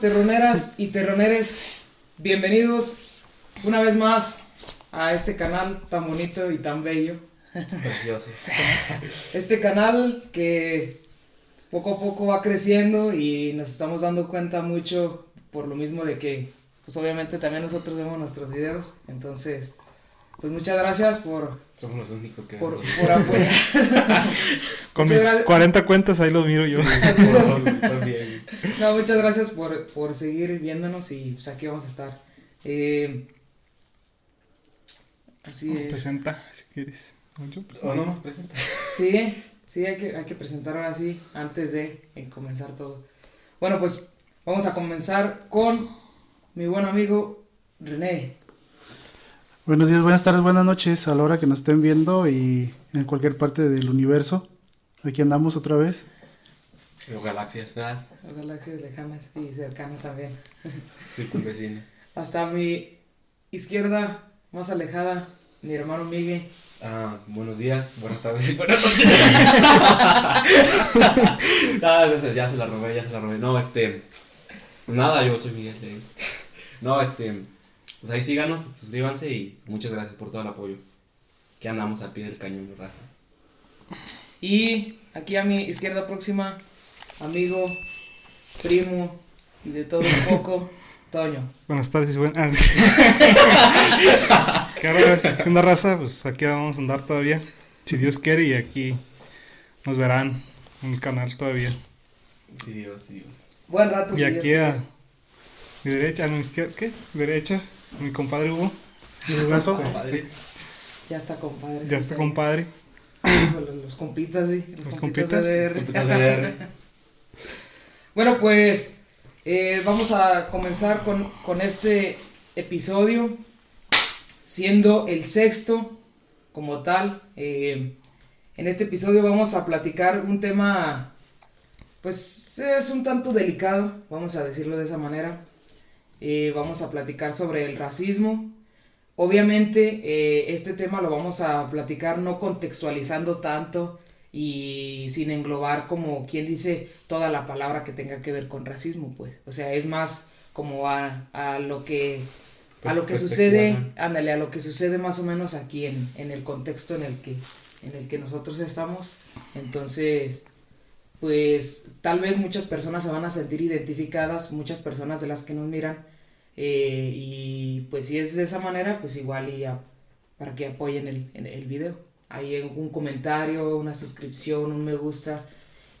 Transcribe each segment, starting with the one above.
terroneras y terroneres, bienvenidos una vez más a este canal tan bonito y tan bello. Precioso. Este canal que poco a poco va creciendo y nos estamos dando cuenta mucho por lo mismo de que, pues obviamente también nosotros vemos nuestros videos, entonces, pues muchas gracias por, Somos los únicos que por, por apoyar. Con mis gracias. 40 cuentas ahí los miro yo. También. No, muchas gracias por, por seguir viéndonos y pues aquí vamos a estar. Eh, así es. Presenta, si quieres. Yo, pues, ¿O no nos presenta? Sí, sí, hay que, hay que presentar ahora sí, antes de eh, comenzar todo. Bueno, pues vamos a comenzar con mi buen amigo René. Buenos días, buenas tardes, buenas noches a la hora que nos estén viendo y en cualquier parte del universo. Aquí andamos otra vez. Los galaxias, ¿verdad? Las galaxias lejanas y cercanas también. Circunvecinos. Hasta mi izquierda, más alejada, mi hermano Miguel. Ah, buenos días, buenas tardes y buenas noches. ah, ya se- la robé, ya se la robé. No, este. Nada, yo soy Miguel. de- No, este. Pues ahí síganos, suscríbanse y muchas gracias por todo el apoyo. Que andamos al pie del cañón, raza. Y aquí a mi izquierda próxima, amigo, primo y de todo un poco, Toño. Buenas tardes y buenas. ¿Qué onda, qué onda, raza? Pues aquí vamos a andar todavía. Si Dios quiere, y aquí nos verán en el canal todavía. Sí, Dios, sí, Dios. Buen rato. Y si aquí Dios a mi derecha, a mi izquierda, ¿qué? Derecha, mi compadre Hugo. ¿Y el brazo? Compadres. quiere. Ya está, compadre. Ya está compadre. Los compitas, sí. Los, Los compitas, compitas, de DR. compitas de. Bueno, pues eh, vamos a comenzar con, con este episodio, siendo el sexto como tal. Eh, en este episodio vamos a platicar un tema, pues es un tanto delicado, vamos a decirlo de esa manera. Eh, vamos a platicar sobre el racismo. Obviamente eh, este tema lo vamos a platicar no contextualizando tanto y sin englobar como quien dice toda la palabra que tenga que ver con racismo, pues. O sea, es más como a, a lo que a lo que sucede, ándale, a lo que sucede más o menos aquí en, en el contexto en el que en el que nosotros estamos. Entonces, pues tal vez muchas personas se van a sentir identificadas, muchas personas de las que nos miran, eh, y pues si es de esa manera, pues igual y para que apoyen el, el, video. Ahí un comentario, una suscripción, un me gusta.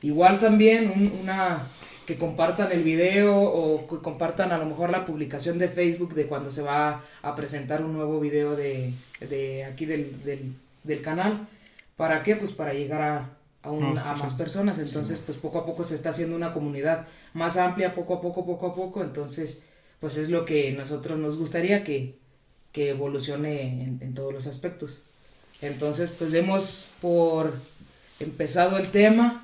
Igual también un- una que compartan el video o que compartan a lo mejor la publicación de Facebook de cuando se va a presentar un nuevo video de, de aquí del, del, del canal. ¿Para qué? Pues para llegar a, a, un- Más a más personas. Entonces, pues poco a poco se está haciendo una comunidad más amplia, poco a poco, poco a poco. Entonces, pues es lo que nosotros nos gustaría que, que evolucione en, en todos los aspectos. Entonces, pues demos por empezado el tema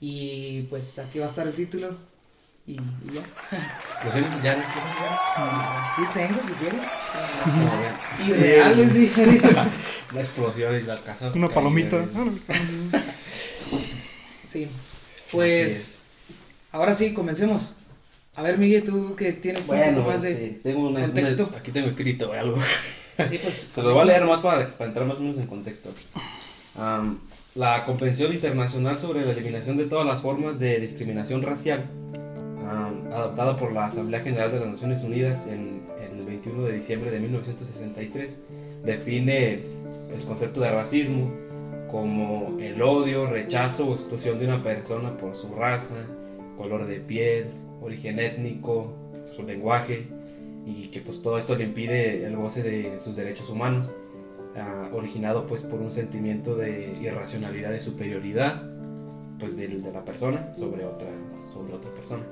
y pues aquí va a estar el título y, y ya. ¿Explosiones? ¿Ya no explosiones? Sí tengo, si quieres. No, ya. Y reales, sí. La explosión y las casas. Una palomita. Sí. Pues es. ahora sí, comencemos. A ver, Miguel, tú que tienes un Bueno, poco más de... este, tengo una, contexto. una- aquí tengo escrito algo. Sí, pues... Te lo voy a leer nomás para, para entrar más o menos en contexto. La Convención Internacional sobre la Eliminación de todas las formas de discriminación racial, am, adoptada por la Asamblea General de las Naciones Unidas en, el 21 de diciembre de 1963, define el concepto de racismo como el odio, rechazo o exclusión de una persona por su raza, color de piel, origen étnico, su lenguaje, y que pues todo esto le impide el goce de sus derechos humanos, ah, originado pues por un sentimiento de irracionalidad de superioridad pues del- de, la persona sobre otra, sobre otra persona.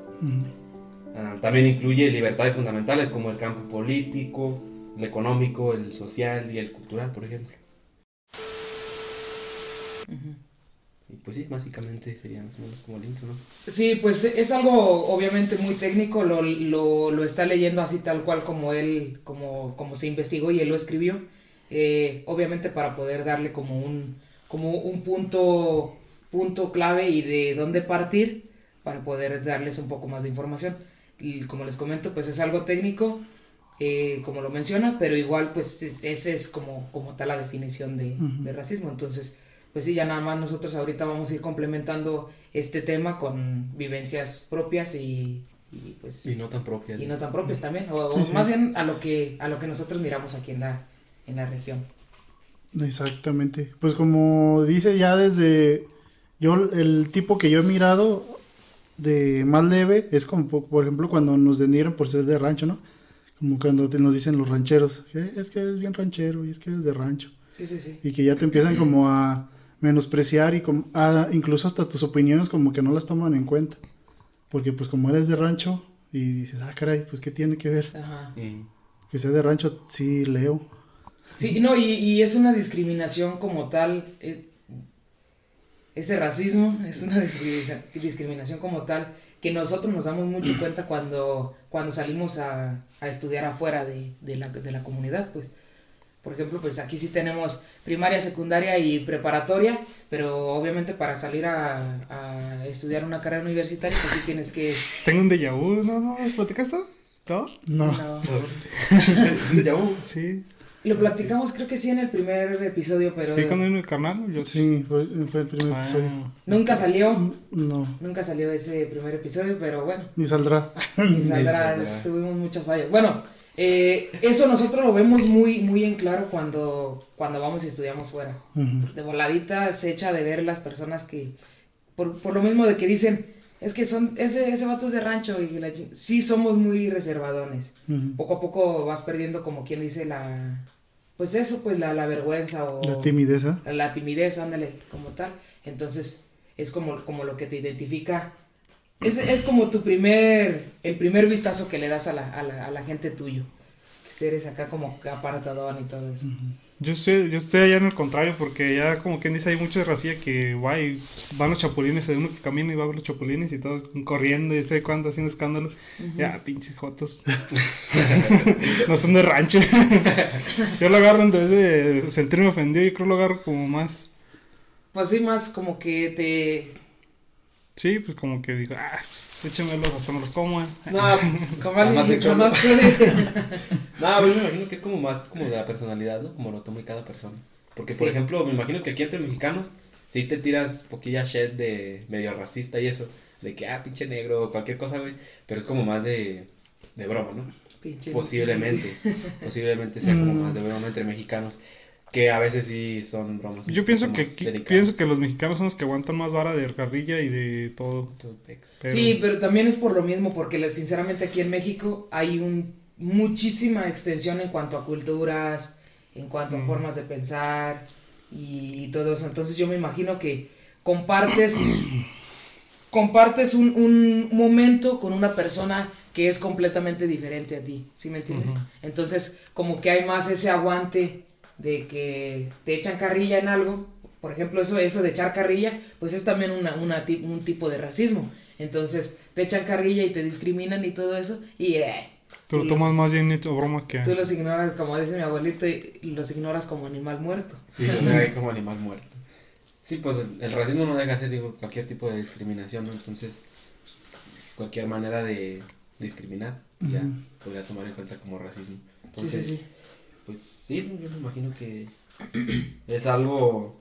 Ah, también incluye libertades fundamentales como el campo político, el económico, el social y el cultural, por ejemplo. Y pues sí, básicamente sería más o menos como el intro, ¿no? Sí, pues es algo obviamente muy técnico, lo, lo, lo está leyendo así tal cual como él, como, como se investigó y él lo escribió, eh, obviamente para poder darle como un, como un punto, punto clave y de dónde partir para poder darles un poco más de información. y como les comento, pues es algo técnico, eh, como lo menciona, pero igual pues es- ese es como, como tal la definición de, Ujú. de racismo. Entonces, pues sí, ya nada más nosotros ahorita vamos a ir complementando este tema con vivencias propias y, y, pues Y no tan propias. y no tan propias también, o, o Sí, sí. más bien a lo que a lo que nosotros miramos aquí en la en la región. Exactamente. Pues como dice ya desde yo el tipo que yo he mirado de más leve es como po- por ejemplo cuando nos denigran por ser de rancho, ¿no? Como cuando te- nos dicen los rancheros, "Eh, es que eres bien ranchero y es que eres de rancho Sí, sí, sí. y que ya te empiezan como a menospreciar y como, a- incluso hasta tus opiniones como que no las toman en cuenta. Porque pues como eres de rancho y dices, ah, caray, pues qué tiene que ver. Ajá. Mm. Que sea de rancho, sí leo. Sí, no, y, y es una discriminación como tal. eh, ese racismo es una discrimina- discriminación como tal que nosotros nos damos mucho cuenta cuando, cuando salimos a, a estudiar afuera de, de la, de la comunidad, pues. Por ejemplo, pues aquí sí tenemos primaria, secundaria y preparatoria, pero obviamente para salir a, a estudiar una carrera universitaria, pues sí tienes que... Tengo un déjà vu, ¿no? ¿No? ¿Nos platicas tú? ¿No? No. no. Ya, uh, Sí. Lo platicamos creo que sí en el primer episodio, pero Sí, cuando vino el canal. Yo... Sí, fue, fue el primer Ah, episodio. nunca salió. No, Nunca salió ese primer episodio, pero bueno, ni saldrá. y saldrá, saldrá. tuvimos muchas fallas. Bueno, eh, eso nosotros lo vemos muy, muy en claro cuando, cuando vamos y estudiamos fuera. De voladita se echa de ver las personas que, por, por lo mismo de que dicen, es que son, ese, ese vato es de rancho y la chin-". sí somos muy reservadones. Poco a poco vas perdiendo como quien dice la, pues eso, pues la, la vergüenza o La timidez, ¿eh? la timidez, ándale, como tal. Entonces, es como, como lo que te identifica. Es, es como tu primer, el primer vistazo que le das a la, a la, a la gente tuyo. Que eres acá como apartadón y todo eso. Yo estoy, yo estoy allá en el contrario, porque ya como quien dice, hay mucha racía que va y van los chapulines, hay uno que camina y va a ver los chapulines y todos corriendo y sé cuándo haciendo escándalo. Ya, pinches jotos. no son de rancho. yo lo agarro en vez de sentirme ofendido, yo creo que lo agarro como más. Pues sí, más como que te... Sí, pues como que digo, ah, pues échemelos, hasta me los como. eh". No, como alguien Más de dicho, cholo. más que- No, pero yo me imagino que es como más como de la personalidad, ¿no? Como lo toma cada persona. Porque, por Sí. ejemplo, me imagino que aquí entre mexicanos, sí te tiras poquilla shit de medio racista y eso. De que, ah, pinche negro, o cualquier cosa, güey. Pero es como más de, de broma, ¿no? Pinche- Posiblemente. posiblemente sea como más de broma entre mexicanos. Que a veces sí son bromas. Yo pienso que delicadas. pienso que los mexicanos son los que aguantan más vara de carrilla y de todo. Pero- Sí, pero también es por lo mismo, porque sinceramente aquí en México hay un, muchísima extensión en cuanto a culturas, en cuanto a Mm. formas de pensar y, y todo eso. Entonces yo me imagino que compartes, compartes un, un momento con una persona que es completamente diferente a ti, ¿sí me entiendes? Entonces como que hay más ese aguante de que te echan carrilla en algo. Por ejemplo, eso, eso de echar carrilla, pues es también una, una ti- un tipo de racismo. Entonces, te echan carrilla y te discriminan y todo eso, y eh, Tú lo tomas los- más bien hecho broma que... tú los ignoras, como dice mi abuelito, y los ignoras como animal muerto. Sí, como animal muerto. Sí, pues el, el racismo no deja de ser digo, cualquier tipo de discriminación, ¿no? Entonces, pues, cualquier manera de discriminar ya se podría tomar en cuenta como racismo. Sí, Entonces, sí, sí. Pues sí, yo me imagino que es algo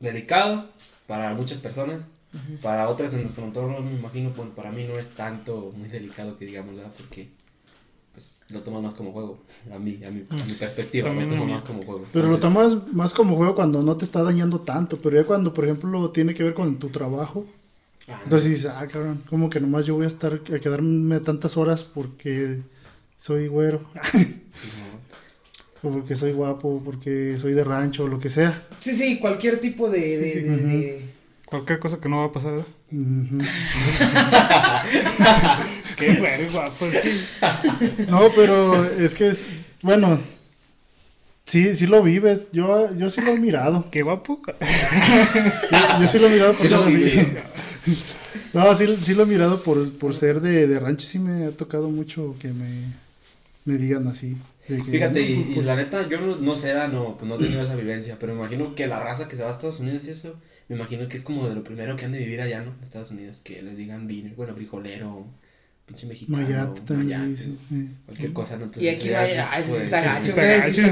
delicado para muchas personas. Para otras en nuestro entorno, me imagino, pues para mí no es tanto muy delicado que digamos, ¿verdad? Porque pues lo tomas más como juego. A mí, a mi, a mi perspectiva, También lo tomo más como juego. Pero lo tomas más como juego cuando no te está dañando tanto. Pero ya cuando, por ejemplo, tiene que ver con tu trabajo. ah, Entonces dices, ah, cabrón, como que nomás yo voy a estar a quedarme tantas horas porque soy güero. sí, no. O porque soy guapo, porque soy de rancho, o lo que sea. Sí, sí, cualquier tipo de... Sí, de- sí, de- ujú. de- Cualquier cosa que no va a pasar, ¿verdad? Ujú. Qué guapo, sí. No, pero es que es, bueno, sí, sí lo vives. Yo, yo sí lo he mirado. Qué guapo. Yo, yo sí lo he mirado por Sí lo ser así. viví. No, sí, sí lo he mirado por, por ser de, de rancho. Sí me ha tocado mucho que me, me digan así. Fíjate, y, y pues, la neta, yo no, no sé, ah, no, pues no he tenido esa vivencia, pero me imagino que la raza que se va a Estados Unidos y eso, me imagino que es como de lo primero que han de vivir allá, ¿no? En Estados Unidos, que les digan, vi- bueno, frijolero, pinche mexicano. Mayate también, Mayate, sí, sí. Cualquier cosa, ¿no? Entonces, Y aquí ya, vaya, ese está gacho,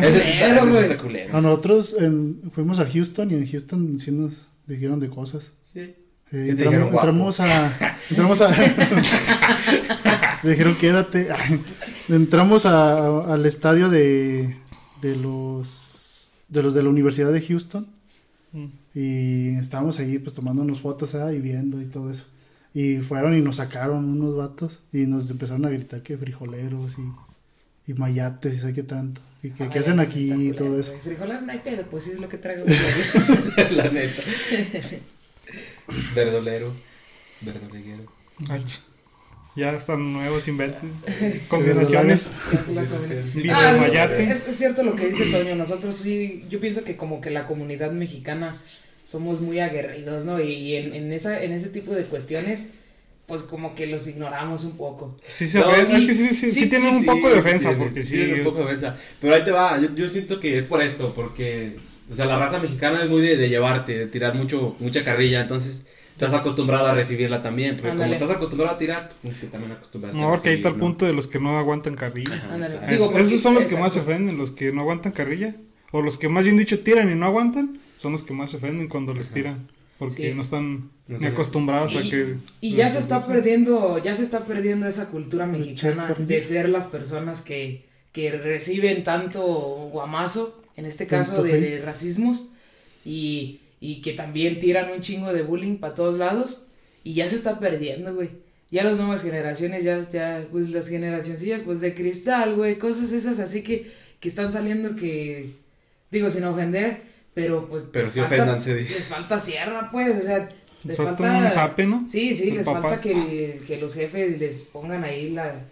Ese está culero. A nosotros en- fuimos a Houston y en Houston sí nos dijeron de cosas. Sí. Eh, ¿Qué te entramos, a. Entramos a. dijeron quédate. entramos a- al estadio de, de los de los de la Universidad de Houston Mm. y estábamos allí pues tomándonos fotos ah, y viendo y todo eso. Y fueron y nos sacaron unos vatos y nos empezaron a gritar que frijoleros y, y mayates y sé qué tanto. Y que qué hacen aquí y todo eso. Frijolar no hay pedo, pues sí es lo que traigo. La neta. Verdolero. Verdoleguero. Ya están nuevos inventos. Combinaciones. Ah, es, es cierto lo que dice Toño, nosotros sí, yo pienso que como que la comunidad mexicana somos muy aguerridos, ¿no? Y en, en, esa, en ese tipo de cuestiones, pues como que los ignoramos un poco. Sí, se No, sí, es que sí, sí, sí, sí, tienen sí, un poco sí, de ofensa. tienen- porque sí sí. tienen un poco de ofensa. Pero ahí te va, yo, yo siento que es por esto, porque, o sea, la raza mexicana es muy de, de llevarte, de tirar mucho, mucha carrilla, entonces estás acostumbrado a recibirla también, porque Ándale. como estás acostumbrado a tirar, pues tienes que también acostumbrarte No, a porque ahí está el recibir, punto de los que no aguantan carrilla. Ajá. Digo, Es- esos son los que más se ofenden, los que no aguantan carrilla. O los que más bien dicho tiran y no aguantan, son los que más se ofenden cuando les tiran. Porque Sí. no están No sé. acostumbrados a Y, que... y ya se está perdiendo, ya se está perdiendo esa cultura mexicana echar de ser las personas que, que reciben tanto guamazo, en este caso de, de racismos, y, y que también tiran un chingo de bullying para todos lados, y ya se está perdiendo, güey. Ya las nuevas generaciones, ya, ya, pues las generacioncillas, pues de cristal, güey, cosas esas así que, que están saliendo que, digo, sin ofender, pero pues... Pero sí di. Les falta sierra, pues, o sea, les Falta falta... un zape, ¿no? Sí, sí, El les papá. falta que, que los jefes les pongan ahí la,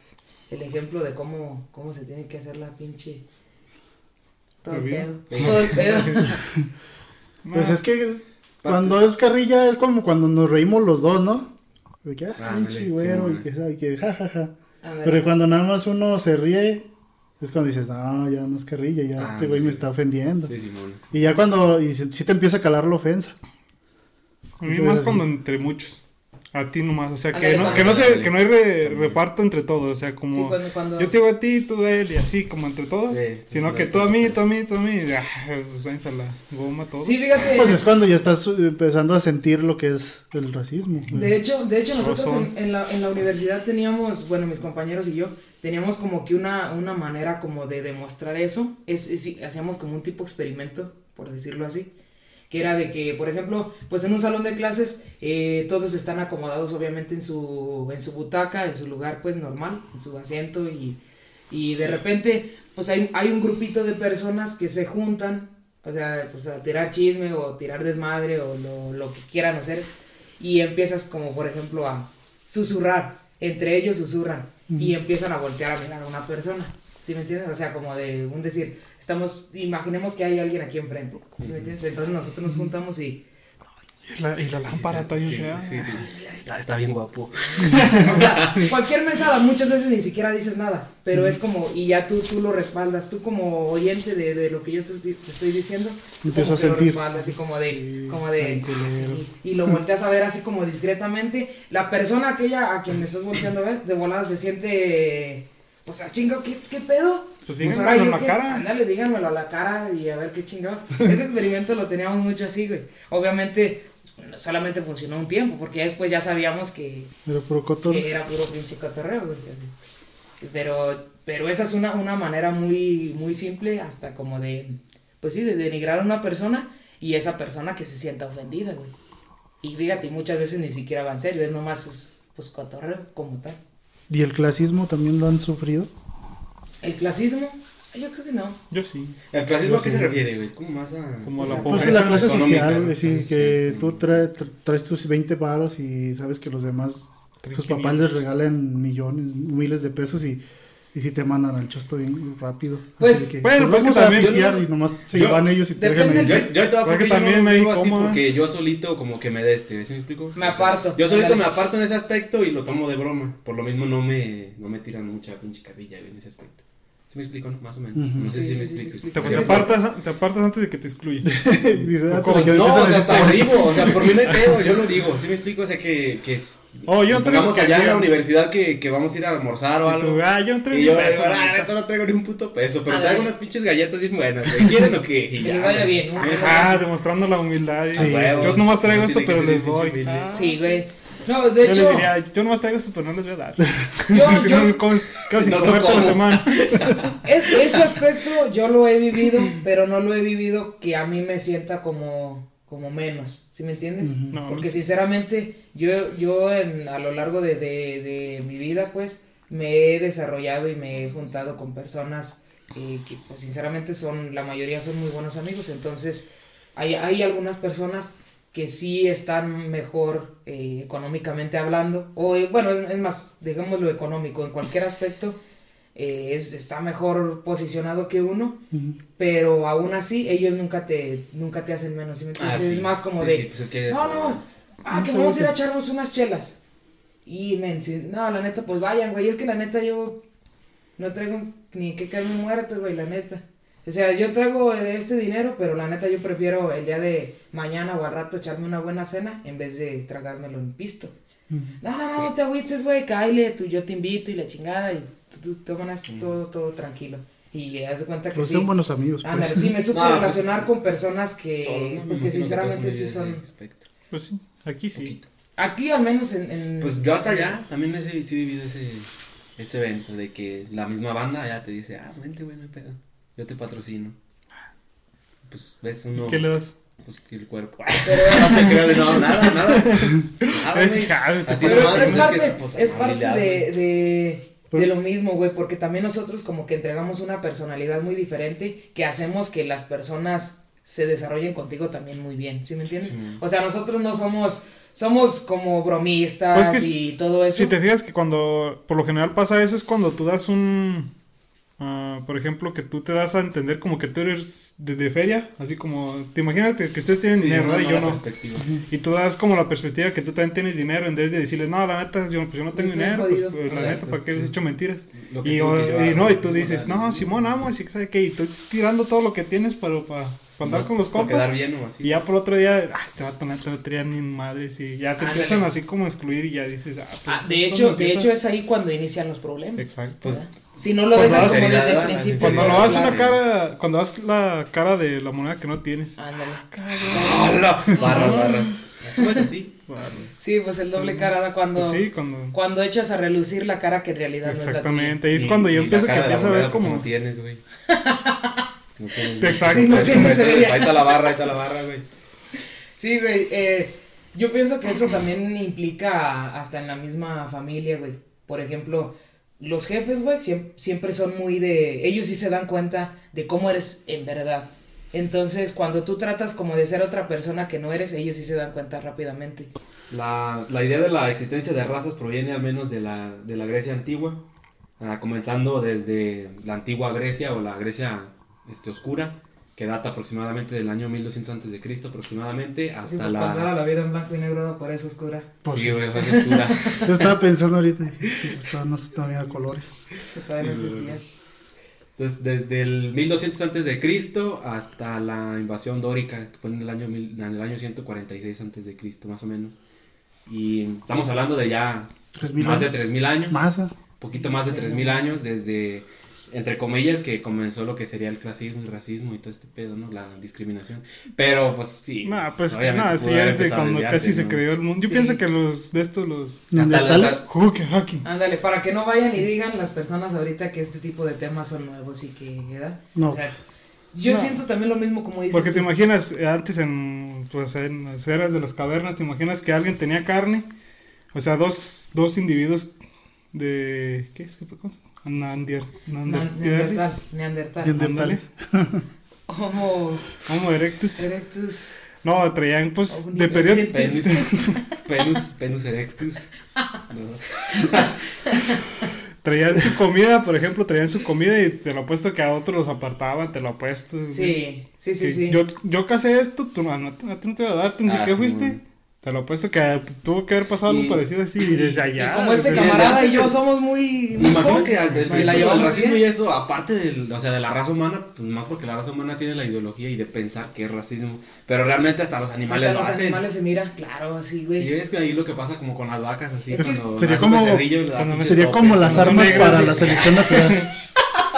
el ejemplo de cómo, cómo se tiene que hacer la pinche... Todo el pedo. Todo el pedo. Pues es que cuando es carrilla es como cuando nos reímos los dos, ¿no? De que, ah, pinche güero, sí, y que, sabe, que ja, ja. Pero cuando nada más uno se ríe, es cuando dices, no, ya no es carrilla, ya Ah, este güey me está ofendiendo. Sí, Simón. sí. Y ya cuando, y si, si te empieza a calar la ofensa. A mí Entonces, más cuando entre muchos. A ti nomás. O sea, que no, que no, se, que no hay re- reparto entre todos. O sea, como... Sí, cuando, cuando... Yo te digo a ti, tú a él y así como entre todos. Sí, sino que tú a mí, tú a mí, tú a mí. y, ah, pues váyanse a la goma todos. Sí, fíjate. Pues es cuando ya estás eh, empezando a sentir lo que es el racismo. güey. De hecho, de hecho nosotros en, en la, en la universidad teníamos, bueno, mis compañeros y yo, teníamos como que una, una manera como de demostrar eso. Es, es- hacíamos como un tipo experimento, por decirlo así. Que era de que, por ejemplo, pues en un salón de clases eh, todos están acomodados obviamente en su, en su butaca, en su lugar pues normal, en su asiento y, y de repente pues hay, hay un grupito de personas que se juntan, o sea, pues a tirar chisme o tirar desmadre o lo, lo que quieran hacer y empiezas como por ejemplo a susurrar, entre ellos susurran y empiezan a voltear a mirar a una persona. ¿Sí me entiendes? O sea, como de un decir, estamos, imaginemos que hay alguien aquí enfrente. ¿Sí me entiendes? Entonces nosotros nos juntamos y, Y la, y la lámpara todavía Sí, fea. sí, sí. Está, está bien guapo. o sea, cualquier mesada, muchas veces ni siquiera dices nada, pero es como, y ya tú, tú lo respaldas, tú como oyente de, de lo que yo te, te estoy diciendo, como a lo sentir. respaldas, así como de, Sí, como de, ah, y lo volteas a ver así como discretamente, la persona aquella a quien me estás volteando a ver, de volada se siente, o sea, chingo, ¿qué, qué pedo? Pues Pues díganmelo yo en la qué, cara. Ándale, díganmelo a la cara y a ver qué chingados. Ese experimento lo teníamos mucho así, güey. Obviamente, pues, solamente funcionó un tiempo, porque después ya sabíamos que, puro que era puro pinche cotorreo, güey. Pero, pero esa es una, una manera muy, muy simple, hasta como de, pues sí, de denigrar a una persona y esa persona que se sienta ofendida, güey. Y fíjate, muchas veces ni siquiera va en serio, es nomás, es, pues, cotorreo como tal. ¿Y el clasismo también lo han sufrido? El clasismo, yo creo que no. Yo sí. ¿El clasismo a qué Sí. se refiere, güey? Es como más a... Como sea, la Pues pobreza. la clase social, güey, sí, que sí. tú traes, tra- traes tus 20 paros y sabes que los demás, sus papás 500. les regalan millones, miles de pesos y, y si te mandan al chosto bien rápido. Pues, que, bueno, pues vamos que a también- pistear y nomás se Yo- llevan ellos y te dejan ahí. Yo, yo te voy a Porque porque yo también no lo hay vivo así cómoda. porque yo solito como que me deste, ¿sí me explico? Me aparto. Yo solito me aparto en ese aspecto y lo tomo de broma. Por lo mismo no me, no me tiran mucha pinche carrilla güey, en ese aspecto. ¿Sí me explico? Más o menos. Ujú. No sé Sí, si sí, me sí, explico. explico. Te, Sí, te sí. apartas, te apartas antes de que te excluya. Dice, ¿Cómo? te- que No, o sea, decir- por vivo, o sea, por mí no hay pedo, yo lo digo, ¿sí me explico? O sea, que, que es- Oh, yo no traigo Pongamos allá en la universidad que, que vamos a ir a almorzar o Y tú, algo. ah, yo no traigo Y yo, peso, ah, neta. no traigo ni un puto peso, pero traigo unas pinches galletas bien buenas, güey. ¿Quieren o qué? Y Que ya, vaya bien, ¿no? Ah, demostrando la humildad. Sí. Yo nomás traigo esto, pero les doy. Ah. Sí, güey. No, de Yo hecho, les diría, yo nomás traigo esto, pero no les voy a dar. yo, si yo- no me comes casi No comer toda la semana. es- ese aspecto yo lo he vivido, pero no lo he vivido que a mí me sienta como, como menos, ¿sí me entiendes? A mí Porque sinceramente, yo, yo en, a lo largo de, de- de mi vida, pues, me he desarrollado y me he juntado con personas eh, que, pues, sinceramente son, la mayoría son muy buenos amigos. Entonces, hay, hay algunas personas que sí están mejor eh, económicamente hablando, o eh, bueno, es, es más, dejémoslo económico, en cualquier aspecto, eh, es, está mejor posicionado que uno, pero aún así ellos nunca te, nunca te hacen menos, ¿sí me Ah, sí. Es más como Sí, de, sí, pues es que- no, no, ah, que vamos a ir a echarnos unas chelas. Y, men, si- no, la neta, pues vayan, güey, es que la neta yo no traigo ni que caerme muerto, güey, la neta. O sea, yo traigo este dinero, pero la neta yo prefiero el día de mañana o al rato echarme una buena cena en vez de tragármelo en pisto. No, no, no, no te agüites, güey, cáile, tú, yo te invito y la chingada y tú, tú tomas todo, todo tranquilo. Y haz de cuenta que Pues sí. son buenos amigos. pues. Ándale, sí, me supe No, pues, relacionar con personas que, Todos, ¿no? Me pues que sinceramente sí son... Pues sí, aquí sí. Poquito. Aquí al menos en... en- Pues yo hasta allá también he, sí he vivido ese, ese evento de que la misma banda ya te dice, ah, vente, güey, no hay pedo. Yo te patrocino. Pues ves uno. ¿Qué le das? Pues que el cuerpo. no se creo, no, nada, nada. Nada, Es Así Pero nomás, es, pues, parte, que, pues, es parte de, de, de lo mismo, güey, porque también nosotros como que entregamos una personalidad muy diferente que hacemos que las personas se desarrollen contigo también muy bien, ¿sí me entiendes? Sí, o sea, nosotros no somos, somos como bromistas Pues que y todo eso. Si te fijas que cuando, por lo general pasa eso, es cuando tú das un, ah, por ejemplo, que tú te das a entender como que tú eres de, de feria, así como, te imaginas que, que ustedes tienen Sí, dinero. Y yo nueva no. Y tú das como la perspectiva que tú también tienes dinero en vez de decirles, no, la neta, yo, pues yo no tengo dinero, pues, pues, la neta, ¿para qué les he hecho mentiras? Lo que Y, tuvo o- que llevar, y no, y tú dices, no. Simón, amo, así que sabe qué, y estoy tirando todo lo que tienes para, para, para andar con los Para compas. quedar bien o así. Y ya por otro día, ah, este vato neta no tenía ni madres y ya te Ándale. empiezan así como a excluir y ya dices, ah, pues, Ah, pues, de cuando hecho, de empieza- hecho es ahí cuando inician los problemas. Exacto. Pues, si no lo cuando dejas como desde el principio. Cuando lo das una cara, cuando das la cara de la moneda que no tienes. Ándale. ¡Hala! Barras, barras. ¿Cómo es así? Sí, pues el doble cara da cuando, Pues sí, cuando... cuando echas a relucir la cara que en realidad Exactamente, y es Y- cuando yo y la empiezo que de la empiezo a ver moneda, pues, como... No tienes, güey. No. Exacto. Sí, no Ahí está la barra, ahí está la barra, güey. Sí, güey. eh, yo pienso que eso también implica hasta en la misma familia, güey. Por ejemplo, los jefes, güey, siem- siempre son muy de... Ellos sí se dan cuenta de cómo eres en verdad. Entonces, cuando tú tratas como de ser otra persona que no eres, ellos sí se dan cuenta rápidamente. La, la idea de la existencia de razas proviene al menos de la, de la Grecia antigua, ah, comenzando desde la antigua Grecia o la Grecia este, oscura, que data aproximadamente del año 1200 antes de Cristo aproximadamente hasta pues, cuando era la... la vida en blanco y negro, por eso oscura. Pues, Sí, güey, fue oscura. Yo estaba pensando ahorita, sí, pues todavía no se todavía colores. Que todavía Sí, no güey, existía. Entonces, desde el 1200 antes de Cristo hasta la invasión dórica, que fue en el año, mil- en el año 146 antes de Cristo, más o menos. Y estamos hablando de ya Tres mil más años. de 3000 años. Masa. poquito más de 3.000 años desde, entre comillas, que comenzó lo que sería el clasismo y racismo y todo este pedo, ¿no? La discriminación. Pero, pues sí. Nah, pues, nah, pudo sí, es de cuando casi se ¿no? creó el mundo. Yo Sí. pienso que los de estos, los... Neandertales. Ándale, para que no vayan y digan las personas ahorita que este tipo de temas son nuevos y que, ¿verdad? No. O sea, yo No. siento también lo mismo como dices. Porque te tú. imaginas, antes en, pues, en las eras de las cavernas, te imaginas que alguien tenía carne, o sea, dos, dos individuos de, ¿qué es? ¿Qué Nandier, Na- Neandertal, Neandertales. Neandertal. Neandertales. Como Homo erectus. Erectus. No, traían pues de periodo. Penus, penus, penus erectus. No. Traían su comida, por ejemplo, traían su comida y te lo apuesto que a otros los apartaban, te lo apuesto. Sí, sí, sí, sí. Yo, yo casé esto, tú no, no, no te voy a dar, tú ni Ah, siquiera sí, fuiste. Te lo apuesto que tuvo que haber pasado Y- algo parecido así y desde allá. y como este camarada y yo somos muy... Me imagino que al- y del llevamos racismo y eso, aparte del, o sea, de la raza humana, pues más porque la raza humana tiene la ideología y de pensar que es racismo, pero realmente hasta los animales Hasta lo los hacen. animales se mira, claro, así, Y güey. es que ahí lo que pasa como con las vacas, así, Es sería como- Sería topes, como las armas negras, para sí. la selección natural.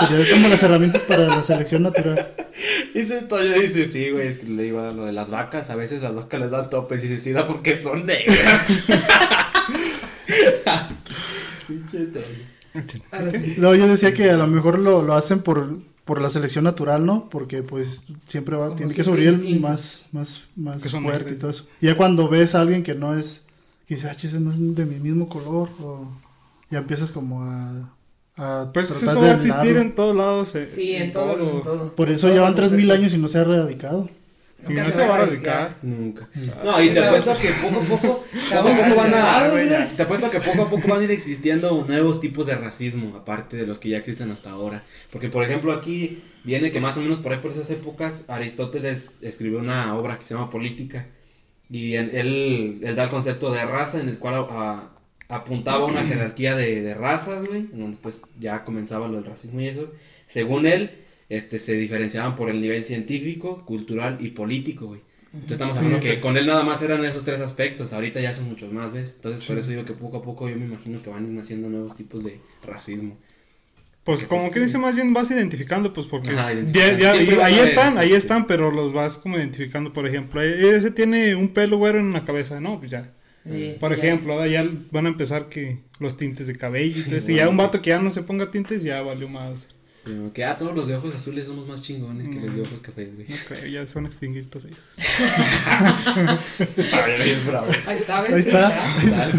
Sería como las herramientas para la selección natural. Dice Toyo, dice, sí, güey, es que le digo a lo de las vacas, a veces las vacas les dan topes y se sí da porque son negras. No, yo decía que a lo mejor lo, lo hacen por, por la selección natural, ¿no? Porque pues siempre va, Como tiene que sobrevivir más, más, más fuerte y todo eso. Y ya cuando ves a alguien que no es, que dice, ah, chis, no es de mi mismo color, o ya empiezas como a, a Pues tratar eso de va a existir en todos lados. eh, Sí, en todo, en todo. Por eso llevan los 3000 aspectos. años y no se ha erradicado. Y Nunca no se va a erradicar. Nunca. Mm. No, y te Te apuesto que poco a poco... Poco van a, te apuesto que poco a poco van a ir existiendo nuevos tipos de racismo, aparte de los que ya existen hasta ahora. Porque, por ejemplo, aquí viene que más o menos por ahí por esas épocas, Aristóteles escribió una obra que se llama Política. Y en- él, él da el concepto de raza en el cual a- apuntaba una jerarquía de, de razas, güey, en donde pues ya comenzaba lo del racismo y eso. Según él, este, se diferenciaban por el nivel científico, cultural y político, güey. Entonces estamos hablando sí. que con él nada más eran esos tres aspectos, ahorita ya son muchos más, ¿ves? Entonces por eso digo que poco a poco yo me imagino que van a ir naciendo nuevos tipos de racismo. Pues Que, como pues, que sí. dice más bien vas identificando, pues porque Ajá, ya- ya- a ahí haber están, ahí sí. están, pero los vas como identificando, por ejemplo, e- ese tiene un pelo güero en la cabeza, no, pues ya. Sí, Por ya. ejemplo, ahora ya van a empezar que los tintes de cabello y todo eso, y ya un vato que ya no se ponga tintes ya valió más. Pero que ah, todos los de ojos azules somos más chingones que los de Mm. ojos cafés, güey. No creo, ya son extinguitos ellos. Ahí está, ¿ves? Ahí está.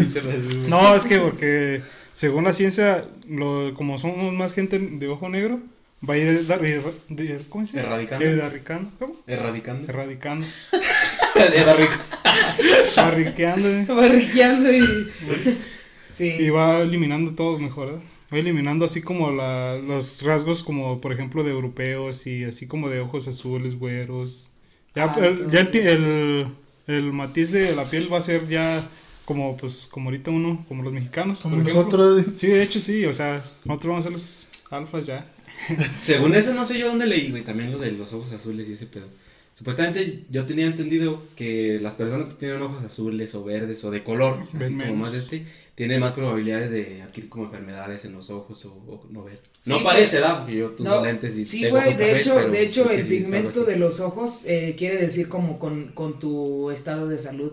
No, es que porque según la ciencia, lo, como somos más gente de ojo negro, va a ir ¿cómo se llama? Erradicando. Erradicando. ¿Cómo? Erradicando. Erradicando. Erradic- Barriqueando. eh. Va riqueando y... Sí. Y va eliminando todo mejor, ¿verdad? Va eliminando así como la, los rasgos como por ejemplo de europeos y así como de ojos azules, güeros. Ya, Ah, el, ya el, el, el matiz de la piel va a ser ya como pues como ahorita uno, como los mexicanos. Como nosotros. Sí, de hecho sí, o sea, nosotros vamos a ser los alfas ya. Según eso, no sé yo dónde leí, güey, también lo de los ojos azules y ese pedo. Supuestamente yo tenía entendido que las personas que tienen ojos azules o verdes o de color, así como más de este, tienen más probabilidades de adquirir como enfermedades en los ojos o, o no ver. Sí, no parece, ¿da? Porque yo tus No, lentes y sí, güey, ojos de hecho, de hecho el pigmento de los ojos eh, quiere decir como con, con tu estado de salud.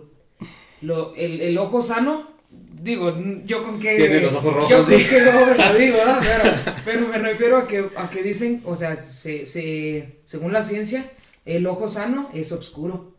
Lo, el, el ojo sano, digo, yo con qué... Tiene los ojos rojos, Yo con sí. lo digo, ¿verdad? Pero, pero me refiero a que, a que dicen, o sea, se, se, según la ciencia, el ojo sano es oscuro.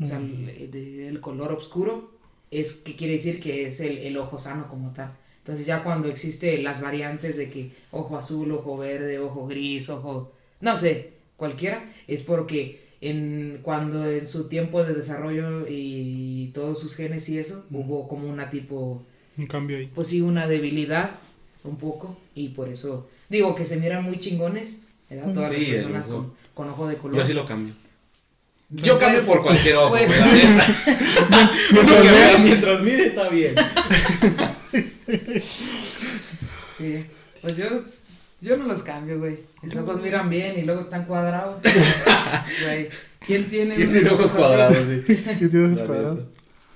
O sea, el, color oscuro es que quiere decir que es el, el ojo sano como tal. Entonces ya cuando existe las variantes de que ojo azul, ojo verde, ojo gris, ojo, no sé, cualquiera, es porque en, cuando en su tiempo de desarrollo y todos sus genes y eso, hubo como una tipo, Un cambio ahí. pues sí, una debilidad un poco y por eso digo que se miran muy chingones, ¿verdad? Todas Sí, las personas con, con ojo de color. Yo sí lo cambio. Pues, Yo cambio por cualquier ojo, pues. Uno que vea mientras mire está bien. Sí, pues yo, yo no los cambio, güey. Mis ojos miran bien y luego están cuadrados. Güey, ¿quién tiene, ¿Quién tiene ojos cuadrados? sí? ¿Qué tiene ojos cuadrados?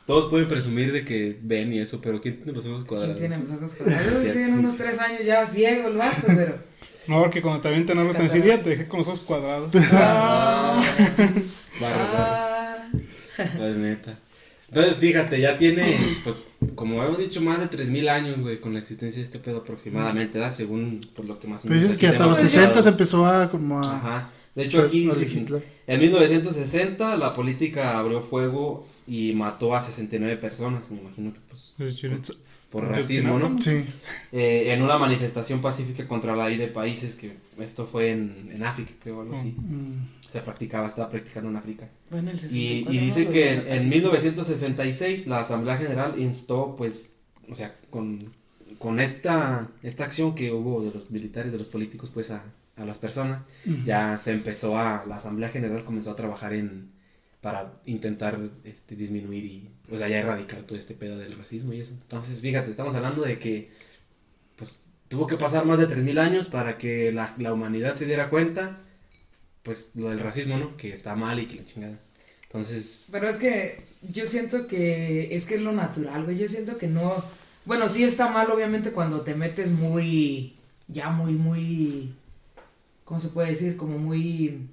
Todos pueden presumir de que ven y eso, pero ¿quién tiene los ojos ¿Quién cuadrados? tiene los ojos cuadrados? Sí, Sí, en unos tres años ya ciego el vato, pero... No, porque cuando te avientan algo tan te dejé con los ojos cuadrados. Ah, Barras, ah. barras, la neta. Entonces, fíjate, ya tiene, pues, como hemos dicho, más de 3000 años, güey, con la existencia de este pedo aproximadamente, ¿verdad? Según por lo que más menos dices que hasta los registrado. 60 se empezó a como a... Ajá. De hecho, aquí en 1960 la política abrió fuego y mató a 69 personas, me imagino que, pues, Pues, por racismo, ¿no? Sí. Eh, en una manifestación pacífica contra la ley de países, que esto fue en, en África, creo, algo así. Mm. Se practicaba, estaba practicando en África. Bueno, el Y, 64, y dice ¿no? que en, en 1966 la Asamblea General instó, pues, o sea, con, con esta, esta acción que hubo de los militares, de los políticos, pues, a, a las personas, ya se empezó a, la Asamblea General comenzó a trabajar en, para intentar este, disminuir y, o sea, ya erradicar todo este pedo del racismo y eso. Entonces, fíjate, estamos hablando de que, pues, tuvo que pasar más de 3.000 años para que la, la humanidad se diera cuenta, pues, lo del racismo, ¿no? Que está mal y que la chingada. Entonces, Pero es que yo siento que es que es lo natural, güey. Yo siento que no. Bueno, sí está mal, obviamente, cuando te metes muy. Ya muy, muy. ¿Cómo se puede decir? Como muy.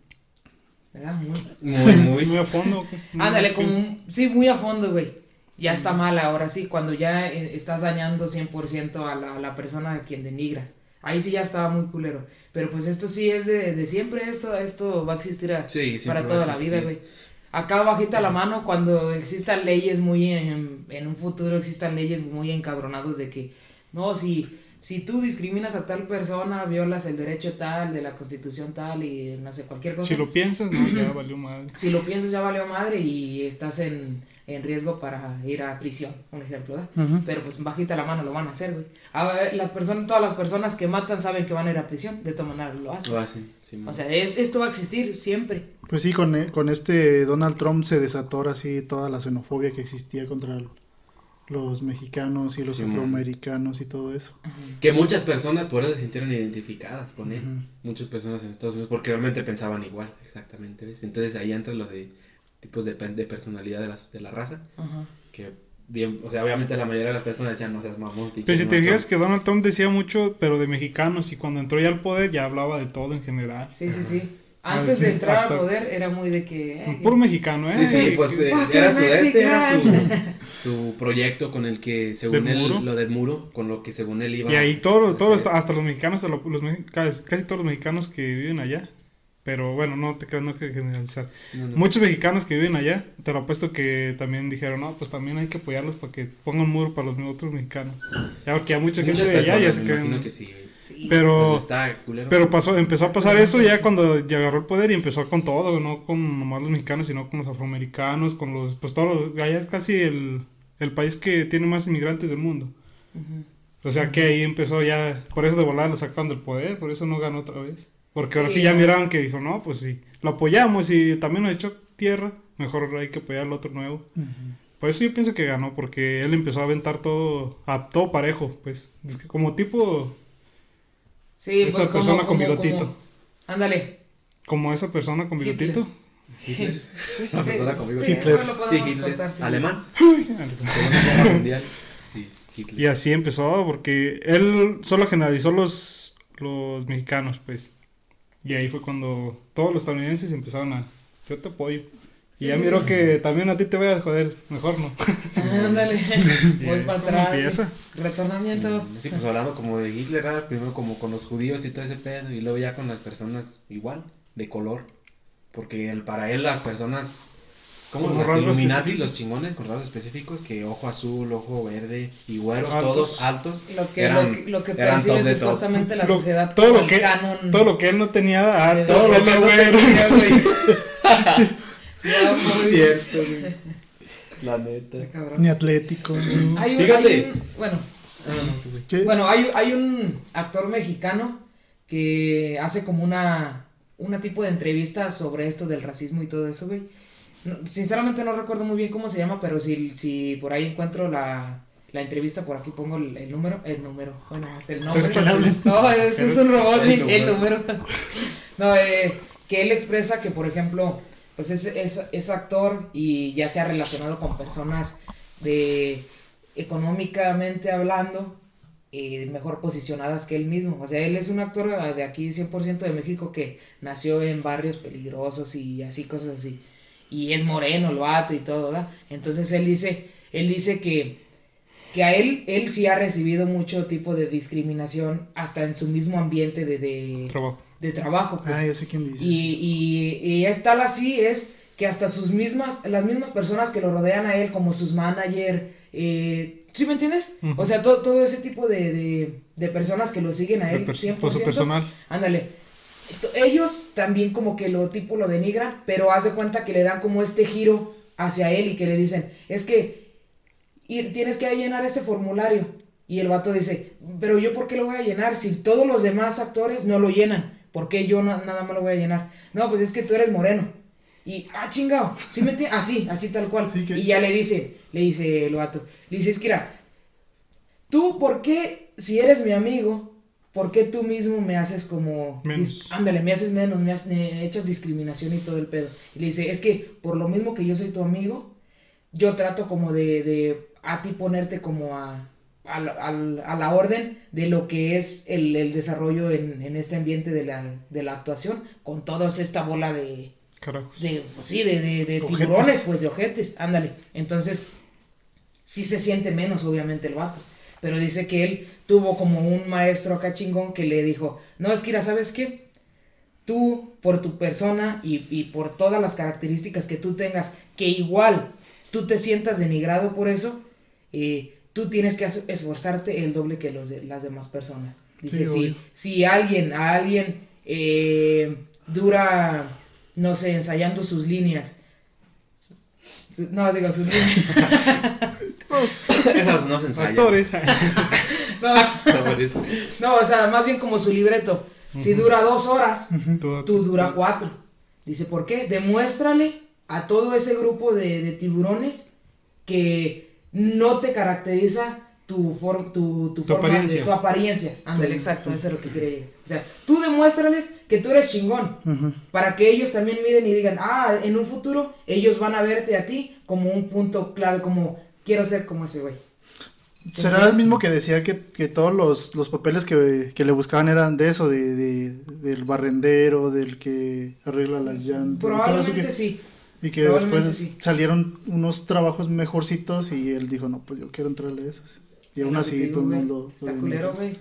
¿Verdad? Muy. muy, muy... Muy a fondo. Ándale, como. un- Sí, muy a fondo, güey. Ya está mal ahora sí, cuando ya eh, estás dañando 100% a la, a la persona a quien denigras. Ahí sí ya estaba muy culero. Pero pues esto sí es de, de siempre, esto, esto va a existir a- Sí, siempre para toda la vida, güey. Acá bajita la mano cuando existan leyes muy en, en un futuro existan leyes muy encabronados de que no si si tú discriminas a tal persona violas el derecho tal de la constitución tal y no sé cualquier cosa Si lo piensas, no, ya valió madre. si lo piensas ya valió madre y estás en, en riesgo para ir a prisión, un ejemplo, ¿verdad? Pero pues bajita la mano lo van a hacer, güey. A ver, las personas, todas las personas que matan saben que van a ir a prisión, de todas maneras lo hacen. Lo hacen, sí, O sea, es, esto va a existir siempre. Pues sí, con, e- con este Donald Trump se desató ahora sí toda la xenofobia que existía contra el- los mexicanos y los Sí, afroamericanos y todo eso. Que muchas personas por eso se sintieron identificadas con él. Ujú. Muchas personas en Estados Unidos porque realmente pensaban igual, exactamente. ¿ves? Entonces ahí entra lo de tipos de, de personalidad de la, de la raza. Ajá. Que bien, o sea, obviamente la mayoría de las personas decían, no seas mamón. Pero si te Trump". que Donald Trump decía mucho, pero de mexicanos, y cuando entró ya al poder ya hablaba de todo en general. Sí, sí, sí. Ah, Antes de entrar hasta- al poder era muy de que... eh, Puro mexicano, ¿eh? Sí, sí, pues eh, fucking era su, este era su, su proyecto con el que, según ¿Del él, muro? lo del muro, con lo que según él iba Y ahí todo, a todo hacer. hasta los mexicanos, hasta los casi, casi todos los mexicanos que viven allá. Pero bueno, no te creas, no que generalizar. No, no. Muchos mexicanos que viven allá, te lo apuesto que también dijeron, no, pues también hay que apoyarlos para que pongan un muro para los otros mexicanos. Ya porque hay mucha Muchas gente de allá ya se creen. imagino que sí. Sí. Pero, Pues está pero pasó, empezó a pasar eso ya cuando ya agarró el poder y empezó con todo, no con nomás los mexicanos, sino con los afroamericanos, con los, pues todos, los- allá es casi el, el país que tiene más inmigrantes del mundo. O sea que ahí empezó ya, por eso de volar lo sacaron del poder, por eso no ganó otra vez. Porque ahora sí, Sí, ya no. miraron que dijo, no, pues sí, lo apoyamos y también nos echó tierra, mejor hay que apoyar al otro nuevo. Por eso yo pienso que ganó, porque él empezó a aventar todo, a todo parejo, pues, es que como tipo, Sí, Esa pues como- persona con bigotito. como- Ándale. como esa persona con Hitler. bigotito. Hitler. La persona conmigo. Sí, Hitler. Sí, podemos Hitler. contar, sí. Alemán. Mundial. Sí, Hitler. Y así empezó, porque él solo generalizó los, los mexicanos, pues. Y ahí fue cuando todos los estadounidenses empezaron a, yo te apoyo. Y Sí, ya sí, miró sí. que también a ti te voy a joder, mejor no. Ándale. Y Voy para atrás. empieza. Retornamiento. Sí, pues hablando como de Hitler, ¿verdad? primero como con los judíos y todo ese pedo, y luego ya con las personas igual, de color. Porque él- para él las personas, como los Illuminati, los chingones con rasgos específicos, que ojo azul, ojo verde y güeros, Altos. todos altos. Lo que, eran- lo que, lo que eran percibe top de top. supuestamente la Lo- sociedad todo como lo el que canon. todo lo que él no tenía ah, de- todo todo lo que que él no güero. tenía, güey. Cierto, güey. La neta. Ni atlético. ni- Hay un, Fíjate. hay un- bueno, Ah. ¿Qué? bueno, hay, hay un actor mexicano que hace como una, una tipo de entrevista sobre esto del racismo y todo eso, güey. No, sinceramente no recuerdo muy bien cómo se llama, pero si, si por ahí encuentro la, la entrevista, por aquí pongo el, el número, el número, bueno, es el nombre. No, es, es un robot, El el, número. No, eh, que él expresa que, por ejemplo, pues es, es, es actor y ya se ha relacionado con personas de económicamente hablando eh, mejor posicionadas que él mismo. O sea, él es un actor eh, de aquí 100% de México que nació en barrios peligrosos y así, cosas así. Y es moreno el vato y todo, ¿verdad? Entonces él dice, él dice que, que a él, él sí ha recibido mucho tipo de discriminación hasta en su mismo ambiente de, de. De trabajo. pues. Ah, ya sé quién dice. Y, y, y es tal así es que hasta sus mismas, las mismas personas que lo rodean a él, como sus manager, eh, ¿sí me entiendes? O sea, todo, todo ese tipo de, de, de personas que lo siguen a él, per- 100%. por su personal. Ándale. Ellos también como que lo tipo lo denigran, pero haz de cuenta que le dan como este giro hacia él y que le dicen, es que tienes que llenar este formulario. Y el vato dice, pero yo por qué lo voy a llenar si todos los demás actores no lo llenan? ¿Por qué yo no- nada más lo voy a llenar? No, pues es que tú eres moreno. Y, ah, chingado, ¿sí me entiendes? Así, así tal cual. Sí, que- Y ya le dice, le dice el vato, le dice, es que mira, tú, ¿por qué, si eres mi amigo, por qué tú mismo me haces como... Menos. Ándale, me haces menos, me, me echas discriminación y todo el pedo. Y le dice, es que por lo mismo que yo soy tu amigo, yo trato como de, de a ti ponerte como a, a, la- al- a la orden de lo que es el, el desarrollo en, en este ambiente de la, de la actuación, con toda esta bola de, Carajos. de, pues sí, de, de, de Ojetes. tiburones, pues de ojetes, ándale. Entonces, sí se siente menos, obviamente, el vato. Pero dice que él tuvo como un maestro acá chingón que le dijo, no, es que mira, ¿sabes qué? Tú, por tu persona y, y por todas las características que tú tengas, que igual tú te sientas denigrado por eso, eh, tú tienes que esforzarte el doble que los de, las demás personas. Dice, Sí, si, si alguien, a alguien eh, dura, no sé, ensayando sus líneas, su- no, digo, sus líneas. Esas no se ensayan. Actores. No, no, o sea, más bien como su libreto. Si dura dos horas, Tú- tú dura cuatro. Dice, ¿por qué? Demuéstrale a todo ese grupo de, de tiburones que no te caracteriza tu, form- tu, tu, Tu forma apariencia. tu apariencia. Ándale, exacto, eso es lo que quiere llegar. O sea, tú demuéstrales que tú eres chingón. Ujú. Para que ellos también miren y digan, ah, en un futuro ellos van a verte a ti como un punto clave, como quiero ser como ese güey. ¿Será el mismo que decía que, que todos los, los papeles que, que le buscaban eran de eso, de, de- del barrendero, del que arregla las llantas? y todo eso Probablemente que- sí. Y que después sí. salieron unos trabajos mejorcitos y él dijo, no, pues yo quiero entrarle a esos. Y aún Es así todo el mundo... lo culero, güey.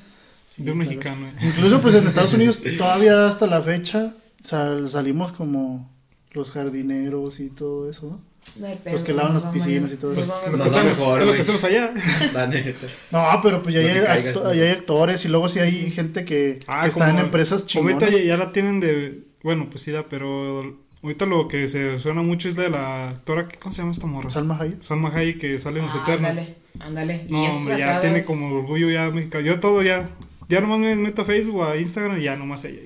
Sí, de un mexicano. eh. Incluso pues en Estados Unidos todavía hasta la fecha sal- salimos como los jardineros y todo eso, ¿no? No Los que lavan las piscinas y todo eso. Lo que va hacemos- mejor, es lo que hacemos allá. La neta. No, pero pues ya hay, hay actores y luego sí hay gente que, Ah, que está en empresas como Ahorita chingonas. ya, ya la tienen de. Bueno, pues sí, da, pero ahorita lo que se suena mucho es de la actora. ¿qué- ¿Cómo se llama esta morra? Salma Hayek. Salma Hayek que sale en los Ah, Eternos. Ándale, ándale. No, hombre, ya tiene como orgullo ya mexicano. Yo todo ya. Ya nomás me meto a Facebook a Instagram y ya nomás ella.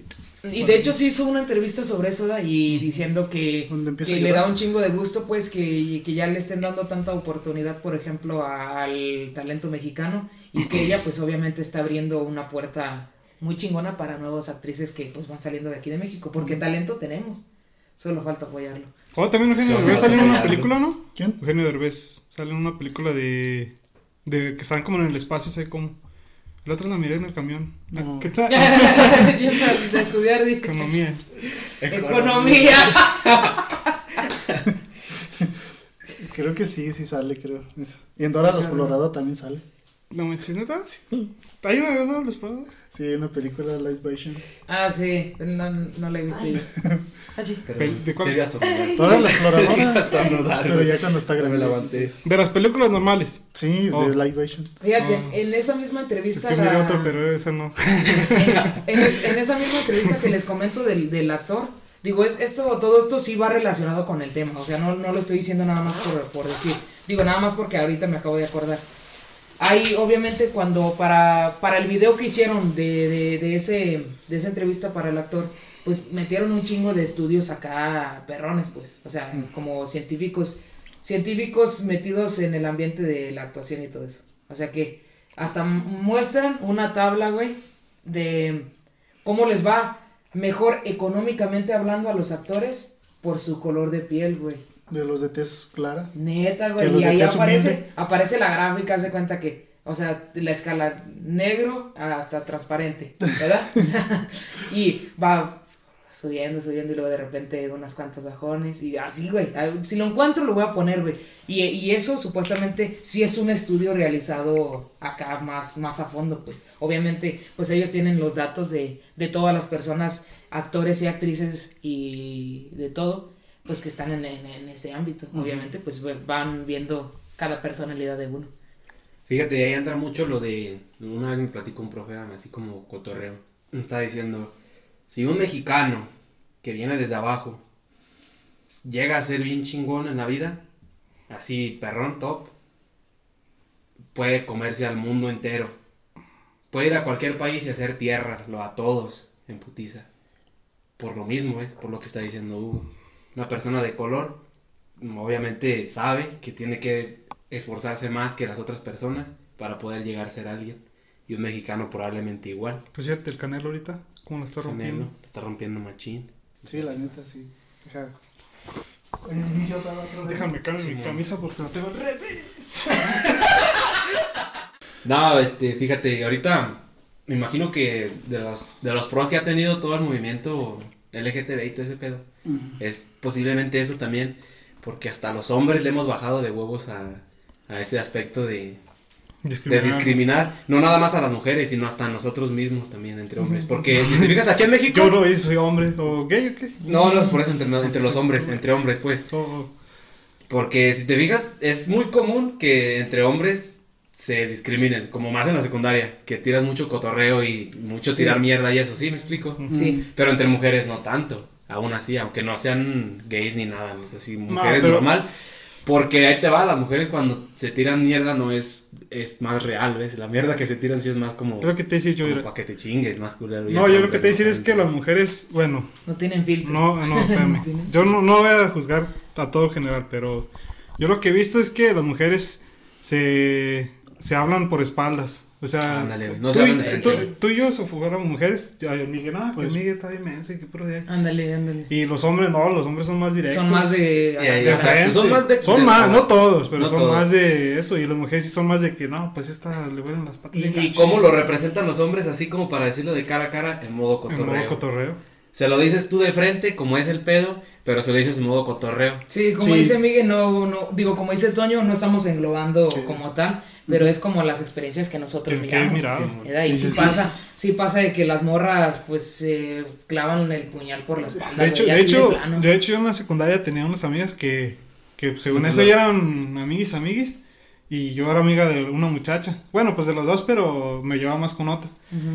Y de hecho sí hizo una entrevista sobre eso, ¿da? y diciendo que, que le da un chingo de gusto, pues, que, que ya le estén dando tanta oportunidad, por ejemplo, al talento mexicano, y que ella, pues, obviamente está abriendo una puerta muy chingona para nuevas actrices que, pues, van saliendo de aquí de México, porque talento tenemos, solo falta apoyarlo. Oh, también Eugenio Solo Derbez sale en una película, ¿no? ¿Quién? Eugenio Derbez sale en una película de. de que están como en el espacio, sé como. El otro la miré en el camión. No. ¿Qué tal? A estudiar di- Economía. economía. Creo que sí, sí sale, creo. Eso. Y en Dora los. Colorado también sale. No manches, ¿neta? Hay una, ¿no? ¿Los? Sí, hay una película de live action. Ah, sí, no, no la he visto yo. Ah, sí. ¿de cuál? Te ibas a tornudar. Dora la Exploradora. pero ya cuando está aguanté. De las películas normales. Sí, Oh. de live action. Fíjate, Ah. en esa misma Es entrevista que la- otra, pero esa no. en, es- en esa misma entrevista que les comento del, del actor, digo, es, esto, todo esto sí va relacionado con el tema, o sea, no, no lo estoy diciendo nada más por, por decir, digo, nada más porque ahorita me acabo de acordar. Hay, obviamente, cuando para, para el video que hicieron de, de, de ese, de esa entrevista para el actor, pues metieron un chingo de estudios acá perrones, pues, o sea, como científicos, científicos metidos en el ambiente de la actuación y todo eso. O sea que hasta muestran una tabla, güey, de cómo les va mejor económicamente hablando a los actores por su color de piel, güey. De los de tez clara. Neta, güey. Y ahí aparece, humilde. aparece la gráfica, hace cuenta que, o sea, la escala negro hasta transparente, ¿verdad? y va subiendo, subiendo y luego de repente unas cuantas bajones y así, güey. Si lo encuentro lo voy a poner, güey. Y, y eso supuestamente sí es un estudio realizado acá más, más a fondo, pues. Obviamente, pues ellos tienen los datos de, de todas las personas, actores y actrices y de todo, pues que están en, en- en ese ámbito. Obviamente, pues van viendo cada personalidad de uno. Fíjate, ahí entra mucho lo de. Una vez me platicó un profe, así como cotorreo. Está diciendo: si un mexicano que viene desde abajo llega a ser bien chingón en la vida, así perrón, top, puede comerse al mundo entero. Puede ir a cualquier país y hacer tierra, lo a todos en putiza. Por lo mismo, ¿ves? Por lo que está diciendo Hugo. Una persona de color, obviamente sabe que tiene que esforzarse más que las otras personas para poder llegar a ser alguien. Y un mexicano probablemente igual. Pues fíjate, el Canelo ahorita, cómo lo está rompiendo. Canelo, está rompiendo machín. Sí, la neta, sí. Deja. Inicio otra vez, otra vez. Déjame cambiar Sí, mi camisa porque la tengo revés. No, este, fíjate, ahorita me imagino que de los, de los pros que ha tenido todo el movimiento LGTB y todo ese pedo, es posiblemente eso también, porque hasta los hombres le hemos bajado de huevos a, a ese aspecto de, de Discriminar. no nada más a las mujeres, sino hasta a nosotros mismos también entre hombres, porque si te fijas aquí en México... Yo no soy hombre, o gay o qué. No, no es por eso entre, entre los hombres, entre hombres pues. O- Porque si te fijas, es muy común que entre hombres se discriminen, como más en la secundaria, que tiras mucho cotorreo y mucho Sí. tirar mierda y eso, ¿sí me explico? Sí. Pero entre mujeres no tanto, aún así, aunque no sean gays ni nada, así, mujeres pero- normal. Porque ahí te va, las mujeres cuando se tiran mierda no es, es más real, ¿ves? La mierda que se tiran sí es más como, Lo que te decía yo. para que te chingues, más culero. No, yo lo que te decía es que las mujeres, bueno, No tienen filtro. No, no, espérame. Yo no, no voy a juzgar a todo general, pero yo lo que he visto es que las mujeres se, se hablan por espaldas. O sea, Ándale, no tú, se tú, tú y yo sofugamos mujeres. Miguel, ah, Pues- que Miguel está bien menso y que puro de ahí. Ándale, ándale. Y los hombres no, los hombres son más directos. Son más de. Son más de- Son de- más, no todos, pero no son todos. más de eso. Y las mujeres sí son más de que no, pues esta le huelen las patas. Y, y cómo lo representan los hombres, así como para decirlo de cara a cara, en modo En cotorreo. modo cotorreo. Se lo dices tú de frente, como es el pedo, pero se lo dices en modo cotorreo. Sí, como Sí. dice Miguel, no, no, digo, como dice Toño, no estamos englobando Sí. como tal, pero es como las experiencias que nosotros Que- que miramos. mirado. Sí. Y Sí, sí sí, sí. pasa, sí pasa de que las morras pues se clavan el puñal por la espalda. De hecho, de hecho, de hecho, yo en la secundaria tenía unas amigas que, que según eso ya eran amiguis, amiguis. Y yo era amiga de una muchacha. Bueno, pues de los dos, pero me llevaba más con otra.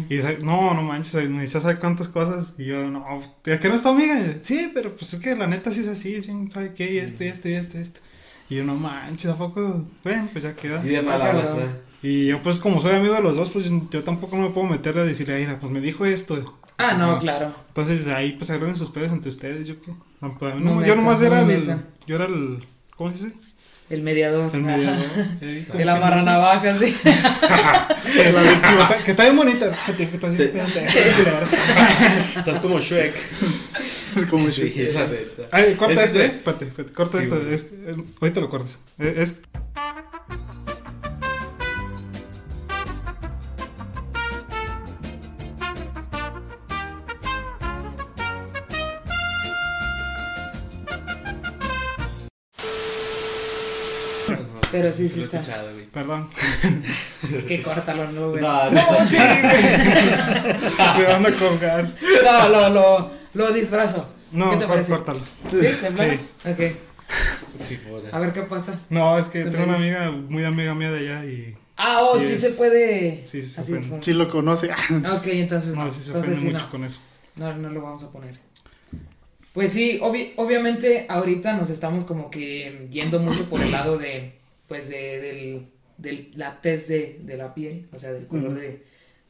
Y dice, no, no manches, me dice, ¿sabe cuántas cosas? Y yo, no, ¿a qué no está amiga? Y, sí, pero pues es que la neta sí es así, es bien, ¿sabe qué? Y esto, y esto, y esto, y esto. Y yo, no manches, ¿a poco? Bueno, pues ya queda. Así de palabras. cabrón. ¿eh? Y yo, pues como soy amigo de los dos, pues yo tampoco me puedo meter a decirle, mira, pues me dijo esto. Ah, no, claro. Entonces ahí pues arreglen sus pedos entre ustedes, yo qué. No, pues, No no, yo nomás no era el. Yo era el. ¿Cómo se dice? El mediador. El mediador. Eh, El amarranavajas, sí. La víctima, que está bien bonita. Estás como Shrek. Como Sí, si- la neta. Ay, corta Es que- eh. Espérate, espérate, corta Sí, esto. güey. Es, es- ahorita lo cortas. Eh, Es, Pero sí, sí Lo está. escuchado, güey. perdón. Que córtalo, no, güey. No, no, sí, Me van a colgar. No, lo, lo, lo disfrazo. No, ¿Qué te parece? córtalo. ¿Sí? ¿De plano? Ok. Sí, pobre. A ver qué pasa. No, es que tengo una amiga, muy amiga mía de allá y. Ah, oh, Y sí es- se puede. sí, se así ofende. como- Sí lo conoce. Ok, entonces no. No, sí se entonces ofende sí, mucho no. con eso. No, no lo vamos a poner. Pues sí, obvi- obviamente ahorita nos estamos como que yendo mucho por el lado de, pues de, del, del- la tez de, de la piel, o sea, del color de,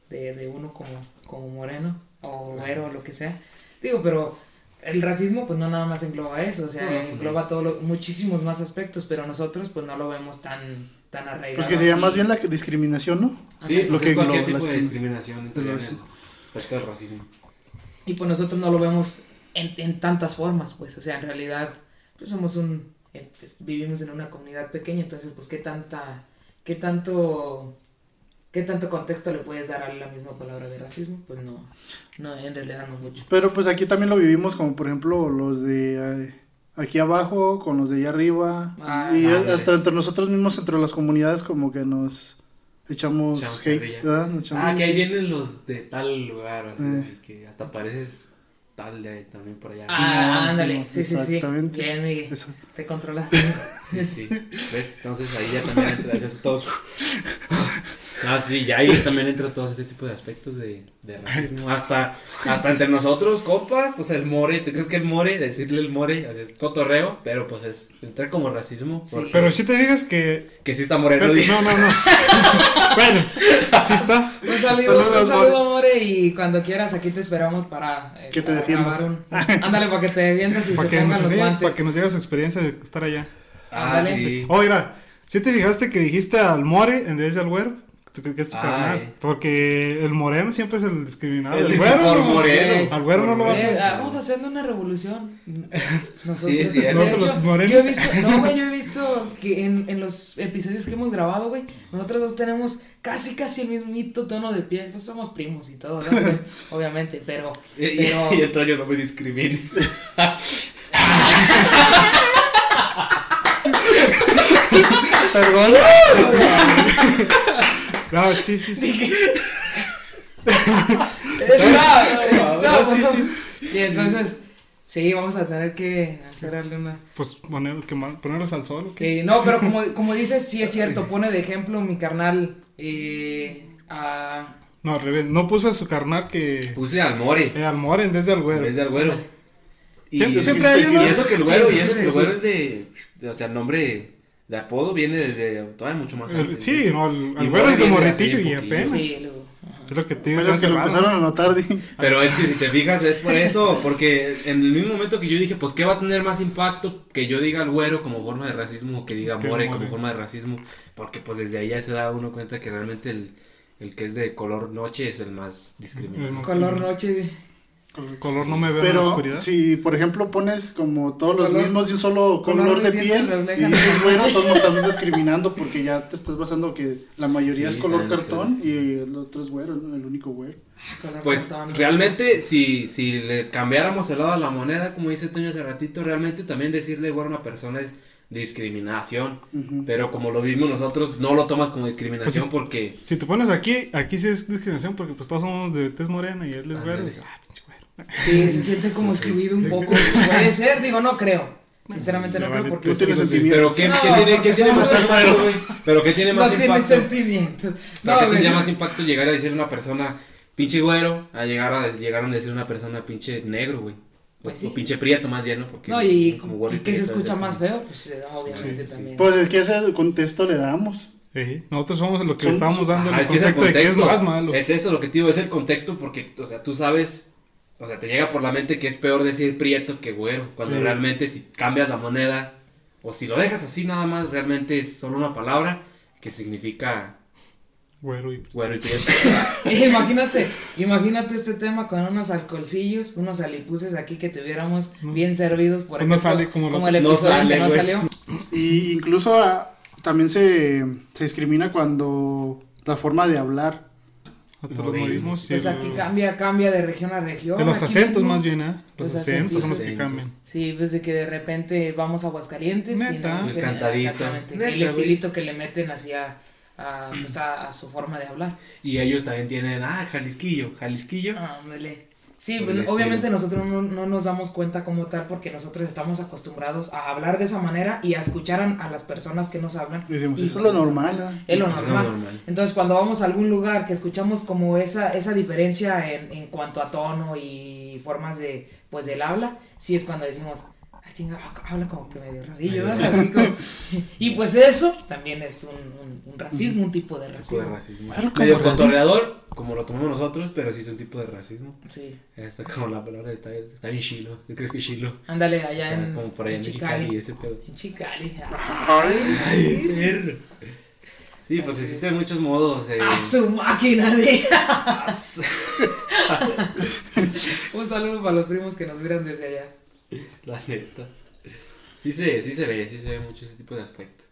de, de uno como, como moreno o güero o lo que sea. Digo, pero el racismo pues no nada más engloba eso, o sea, engloba todo lo- muchísimos más aspectos, pero nosotros pues no lo vemos tan, tan arraigado. Pues que sería más bien la discriminación, ¿no? Sí, Ajá. lo que que es cualquier engloba tipo de discriminación entre el racismo. Y pues nosotros no lo vemos en, en tantas formas, pues, o sea, en realidad, pues somos un, eh, pues, vivimos en una comunidad pequeña, entonces, pues, ¿qué tanta, qué tanto, qué tanto contexto le puedes dar a la misma palabra de racismo? Pues no, no, en realidad no mucho. Pero pues aquí también lo vivimos como por ejemplo los de eh, aquí abajo con los de allá arriba. Ah, y hasta entre nosotros mismos, entre las comunidades, como que nos echamos Echamos hate. ¿verdad? Nos echamos- Ah, que ahí vienen los de tal lugar, así, Eh. que hasta pareces tal de ahí también por allá. Ah, ándale, sí, sí, sí, exactamente. bien, Miguel, Eso. te controlas. Sí, sí. ¿Ves? Entonces ahí ya también entra todos. Ah, sí, ya ahí también entra todo este tipo de aspectos de, de racismo. Hasta, hasta entre nosotros, compa, pues el more, ¿tú crees que el more, decirle el more, es cotorreo? Pero pues es, entra como racismo. Sí. porque- Pero si te digas que. Que sí está moreno. pero- no, no, no. bueno, sí está. Un saludo, un Saludos, saludo, amor. nombre y cuando quieras aquí te esperamos para eh, Que te para defiendas. un- Ándale, para que te defiendas y Para se que, nos pongan los enseñe- guantes. para que nos diga su experiencia de estar allá. Ah, Ándale. sí. Oh, mira, ¿sí te fijaste que dijiste al more en vez del güero? ¿Tú crees que es tu Ay. carnal? Porque el moreno siempre es el discriminado. El El, güero, por no. moreno. Al güero no lo vas a Eh, hacer. vamos a hacerle una revolución. Nosotros, Sí, de Nosotros hecho, los morenos. yo he visto, no, güey, yo he visto que en, en los episodios que hemos grabado, güey, nosotros dos tenemos casi, casi el mismito tono de piel. Pues somos primos y todo, ¿no? Pues, obviamente, pero, Y, y- pero y el Toño no me discrimine. Perdón. Claro, sí, sí, sí. está, está, No, sí, sí. Y entonces, sí, vamos a tener que hacerle una... Pues poner, quemar- ponerlos al sol. ¿o qué? No, pero como, como dices, sí es cierto, pone de ejemplo mi carnal eh, a... No, al revés. No puso a su carnal que. Puse al More. eh, al more en vez de al En güero. vez de al güero. Y, Siempre- y siempre hay uno. eso que el güero, Sí, y eso sí, que el sí. güero es de, de- O sea, el nombre de apodo viene desde todavía mucho más El- antes. sí, no, el, Y al güero es de morritillo y apenas. Sí. Es lo que te. Pero es que lo empezaron a notar. Pero es que si te fijas es por eso, porque en el mismo momento que yo dije, pues qué va a tener más impacto que yo diga al güero como forma de racismo o que diga more more. como forma de racismo, porque pues desde ahí ya se da uno cuenta que realmente el, el que es de color noche es el más discriminado. El más- Color noche. El color no me veo en la Pero oscuridad. si, por ejemplo, pones como todos los Color- mismos de un solo color color de piel y dices, bueno, todos nos estamos discriminando porque ya te estás basando que la mayoría Sí, es color cartón ustedes. y el otro es güero, ¿no? el único güero. color Pues cartón. realmente si, si le cambiáramos el lado a la moneda, como dice Toño hace ratito, realmente también decirle güero a una persona es discriminación. Pero como lo vimos nosotros, no lo tomas como discriminación Pues porque... Si te pones aquí, aquí sí es discriminación porque pues todos somos de tez morena y él es. Ah, pinche güero. Sí, se siente como excluido un poco. Puede ser, digo, no creo. Sinceramente no creo porque... Tú tienes sentimientos. Pero ¿qué, No, qué tiene, tiene somos más impacto, güey? Pero ¿qué tiene No más tiene impacto? sentimientos. Pero No, ¿qué tendría más impacto llegar a decir una persona pinche güero a llegar a llegar a decir una persona pinche negro, güey? O, Pues sí. o pinche prieto más lleno, porque No, y, como y que se escucha es- más feo, pues eh, obviamente Sí, sí. también. Pues es que ese contexto le damos. Sí, nosotros somos lo que le estamos dando Ajá, el es que es el concepto de que es contexto. más malo. Es eso lo que te digo, es el contexto porque, o sea, tú sabes, o sea, te llega por la mente que es peor decir prieto que güero, cuando Sí. realmente si cambias la moneda o si lo dejas así nada más, realmente es solo una palabra que significa Güero y... güero y prieto. Eh, imagínate, imagínate este tema con unos alcoholcillos, unos alipuses aquí que tuviéramos bien servidos, por Pues no ejemplo, sale como lo- el no episodio sale, que no güey. salió. Y incluso ah, también se, se discrimina cuando la forma de hablar. Hasta los modismos y Pues aquí cambia, cambia de región a región. de los aquí acentos mismo. más bien, ¿eh? Los, Los acentos son los que cambian. Sí, desde que de repente vamos a Aguascalientes y Neta. nada más El cantadito. exactamente, Neta, el güey. estilito que le meten hacia a, pues, a- a su forma de hablar. Y ellos también tienen, ah, Jalisquillo, Jalisquillo. Ándale. Sí, pues, obviamente nosotros no, no nos damos cuenta como tal porque nosotros estamos acostumbrados a hablar de esa manera y a escuchar a, a las personas que nos hablan. Y decimos, Y eso es lo pues, normal. Es lo normal. normal. Entonces cuando vamos a algún lugar que escuchamos como esa, esa diferencia en, en cuanto a tono y formas de, pues, del habla, sí es cuando decimos, ah, chinga, habla como que medio rarillo, ¿verdad? Así como- y pues eso también es un, un- un racismo, un tipo de Tipo de racismo. racismo. Claro, como Medio racismo. cotorreador, como lo tomamos nosotros, pero sí es un tipo de racismo. Sí. Está como la palabra está, está en Chilo. ¿Qué crees que es Chilo? Ándale, allá Está en, como por allá en en Mexicali y Chicali. ese pedo. En Chicali. Ay, perro. Sí, pues existen muchos modos. eh. ¡A su máquina de... Un saludo para los primos que nos miran desde allá. La neta. Sí se, sí se ve, sí se ve mucho ese tipo de aspectos.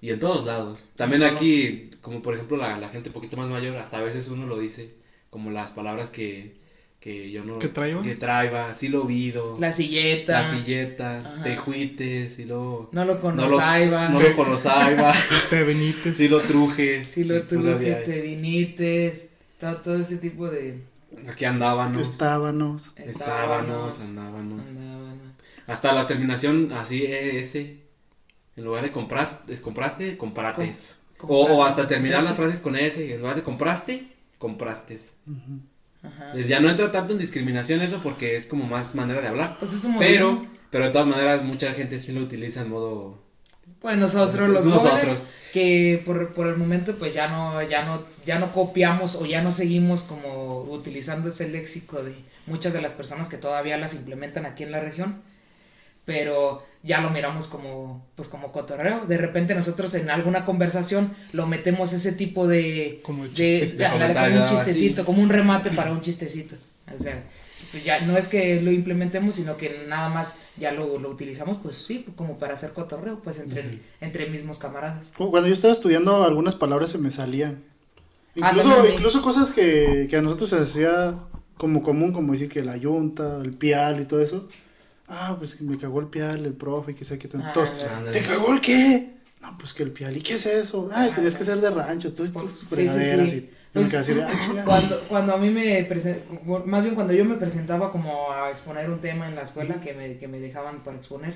Y en todos lados. También aquí, como por ejemplo la, la gente un poquito más mayor, hasta a veces uno lo dice, como las palabras que, que yo no... ¿Que traiba? Que traiba, sí lo oído. La silleta. La silleta, Ajá. tejuites, y luego... No lo No lo, Aiba. no lo conozaiba, Te sí lo truje. Si lo truje, te vinites. Todo, todo ese tipo de Aquí andábamos. Estábamos. Estábamos, andábamos. andaban. Hasta la terminación así, ES. En lugar de compraste, es compraste, comprates. Com- o, hasta terminar las frases con S. En lugar de compraste, comprastes. Ujú. Ajá. Pues ya no entra tanto en discriminación eso porque es como más manera de hablar. Pues es un Pero, pero de todas maneras mucha gente sí lo utiliza en modo Pues nosotros los Nosotros. jóvenes que por, por el momento pues ya no, ya no, ya no copiamos o ya no seguimos como utilizando ese léxico de muchas de las personas que todavía las implementan aquí en la región, pero ya lo miramos como pues como cotorreo. De repente nosotros en alguna conversación lo metemos ese tipo de Como chiste, de- de ándale, comentario, como un así. chistecito, como un remate para un chistecito. O sea, pues ya no es que lo implementemos, sino que nada más ya lo, lo utilizamos, pues sí, como para hacer cotorreo, pues entre, entre mismos camaradas. Como Cuando yo estaba estudiando, algunas palabras se me salían. Ah, Incluso, incluso cosas que, que a nosotros se hacía como común, como decir que la yunta, el pial y todo eso. Ah, pues me cagó el pial, el profe, y que sé qué tanto. Ah. ¿Te cagó el qué? No, pues que el pial. ¿Y qué es eso? Ay, Ah, tenías que ser de rancho, todas tus sí, fregaderas. sí. Y Pues, quedé así de, ah. Cuando, cuando a mí me más bien cuando yo me presentaba como a exponer un tema en la escuela que me, que me dejaban para exponer,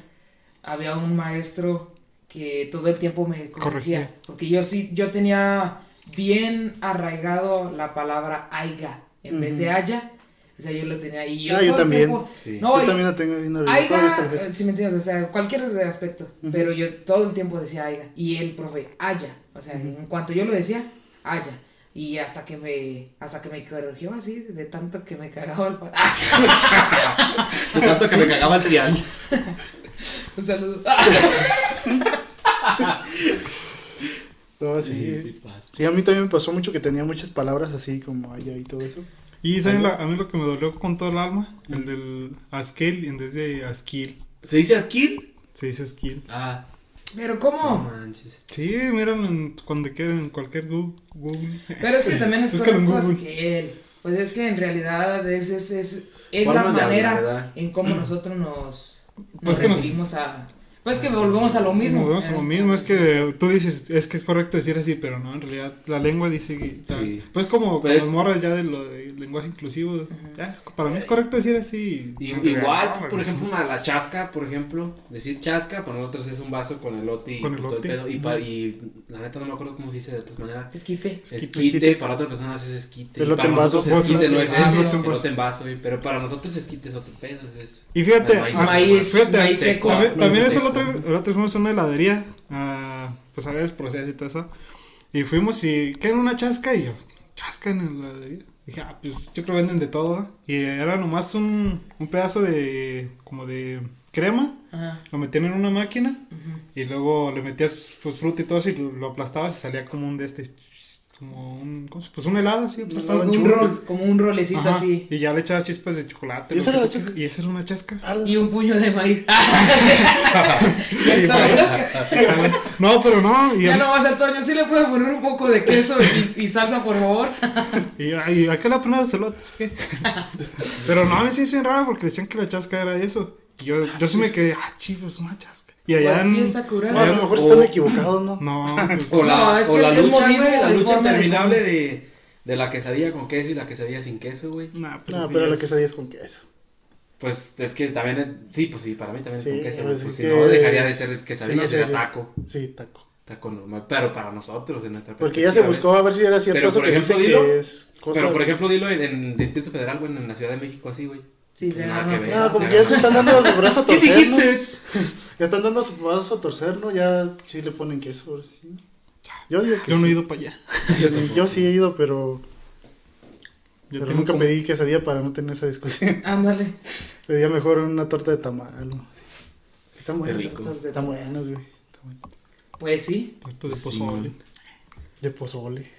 había un maestro que todo el tiempo me corregía, Corregía. porque yo sí, yo tenía bien arraigado la palabra aiga en vez de haya, o sea, yo lo tenía y yo, Ah, yo también. tiempo- Sí. no, yo y- también la tengo bien la Aiga, si me entiendes, o sea, cualquier aspecto, Ujú. pero yo todo el tiempo decía Aiga, y el profe, Haya, o sea, en cuanto yo lo decía, Haya, y hasta que me, hasta que me corrigió así, de tanto que me cagaba el ¡Ah! De tanto que me cagaba el trial. un saludo. No, sí. sí. a mí también me pasó mucho que tenía muchas palabras así como allá y todo eso. Y ¿saben la- a mí lo que me dolió con todo el alma, el del Askel en vez de Askil. ¿Se dice Askil? Se dice Skill. Ah, Pero no ¿cómo? manches. Sí, miran cuando quieran en cualquier Google. Google. Pero es que también es Google. que él, pues es que en realidad es, es, es, es la manera en cómo nosotros nos, nos Pues nos- referimos a... Pues que volvemos a lo mismo. Volvemos a lo mismo, es que tú dices, es que es correcto decir así, pero no, en realidad la lengua dice que... Sí. Pues como Pero con las es- morras ya de lo del lenguaje inclusivo, ya, es- para mí es correcto decir así. Y- En realidad, igual, no, por pues, ejemplo, una, la chasca, por ejemplo, decir chasca, para nosotros es un vaso con elote y Con pues, todo el elote. pedo. Y, la neta no me acuerdo cómo se dice de otras maneras. Esquite. Esquite, esquite. para otras personas es esquite. Elote para en vaso. esquite no es eso, elote en vaso. pero para nosotros esquite es otro pedo, es... Y fíjate, el maíz, ah, maíz, fíjate, maíz seco. También, también otro, el otro fuimos a una heladería, a, pues a ver el proceso y todo eso. Y fuimos y, ¿qué era una chasca? Y yo, chasca en la heladería. Dije, ah, pues yo creo que venden de todo. ¿no? Y era nomás un, un pedazo de, como de crema, Ajá. lo metían en una máquina y luego le metías pues fruta y todo eso y lo, lo aplastabas y salía como un de este, como un, ¿cómo se- Pues un helado así. Como un churro. rol, como un rolecito Ajá, así. Y ya le echabas chispas de chocolate. ¿Y esa era tú la quieras, chasca? Y esa era una chasca. Y un puño de maíz. está. No, pero no. Y, ya no vas al Toño, sí le puedes poner un poco de queso y, y salsa, por favor. y, y ¿a qué le pones celotes? Pero no, a mí sí es bien raro porque decían que la chasca era eso. Y yo, yo sí me quedé, ah, chivos, una chasca. Y allá Pues sí está curado. A lo mejor O- están equivocados, ¿no? No, pues, O la, No, es o que la es lucha, modismo, güey, la lucha de interminable de, de la quesadilla con queso y la quesadilla sin queso, güey. nah, pero No, sí pero la es- quesadilla es con queso. Pues es que también, es- sí, pues sí, para mí también Sí, es con queso, pues pues, es si que- no dejaría de ser quesadilla, Sí, no sería taco, Sí, taco. taco normal, pero para nosotros en nuestra Porque ya se buscó a ver si era cierto Pero, eso por que ejemplo, dice dilo- que es cosa... Pero por ejemplo, dilo en, en Distrito Federal, güey, en la Ciudad de México, así, güey. Sí, Pues nada que ver. No, como que ya se están dando el brazo a ¿Qué torcer, ¿no? dijiste? Ya están dando su brazo a torcer, ¿no? Ya sí le ponen queso. sí. Yo digo que Yo no he ido para allá. Yo sí he ido, pero, Yo pero nunca como- pedí quesadilla para no tener esa discusión. Ándale. Pedía mejor una torta de tamal. ¿no? Sí. Están Qué buenas. Están buenas, güey. Pues sí. Tortas de Sí. pozole. De pozole.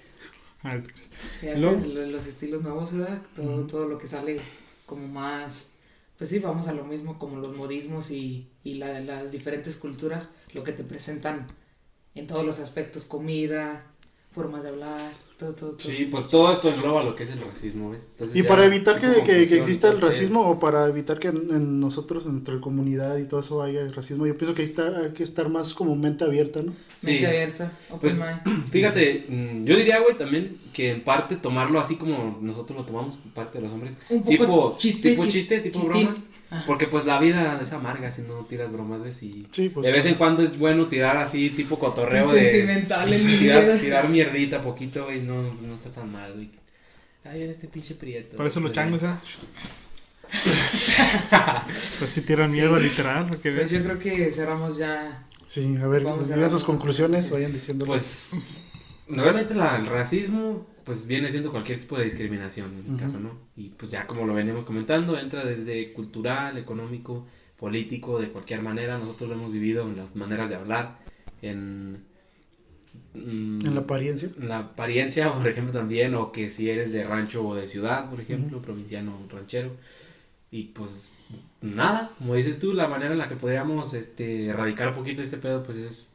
Ah, te creas. Fíjate, Luego- lo- los estilos nuevos, ¿verdad? Todo, todo lo que sale como más... Pues sí, vamos a lo mismo como los modismos y, y la- las diferentes culturas, lo que te presentan en todos los aspectos, comida, formas de hablar, todo, todo, todo. Sí, pues todo esto engloba lo que es el racismo, ¿ves? Entonces Y para evitar que, que- que exista el racismo o para evitar que en, en nosotros, en nuestra comunidad y todo eso haya racismo, yo pienso que hay, está- hay que estar más como mente abierta, ¿no? Mente abierta, open Pues, mind. Fíjate, mm, yo diría, güey, también que en parte tomarlo así como nosotros lo tomamos, parte de los hombres. Un poco tipo chiste, tipo chis- chiste, tipo chistín. broma. Porque pues la vida es amarga si no tiras bromas, ¿ves? Y Sí, pues. de vez en cuando es bueno tirar así, tipo cotorreo de... Sentimental el Tirar, tirar mierdita poquito, güey, no, no está tan mal, güey. Ay, este pinche prieto. Por eso los Pues, changos, ¿eh? Pues si tiran miedo, literal, porque Pues yo ves. creo que cerramos ya Sí, a ver, a sus conclusiones, vayan diciendo. Pues realmente la- el racismo pues viene siendo cualquier tipo de discriminación en mi Ujú. caso, ¿no? Y pues ya como lo veníamos comentando, entra desde cultural, económico, político, de cualquier manera. Nosotros lo hemos vivido en las maneras de hablar, en... mm, en la apariencia. en la apariencia, por ejemplo, también, o que si eres de rancho o de ciudad, por ejemplo, provinciano o ranchero. Y pues nada, como dices tú, la manera en la que podríamos este, erradicar un poquito este pedo, pues es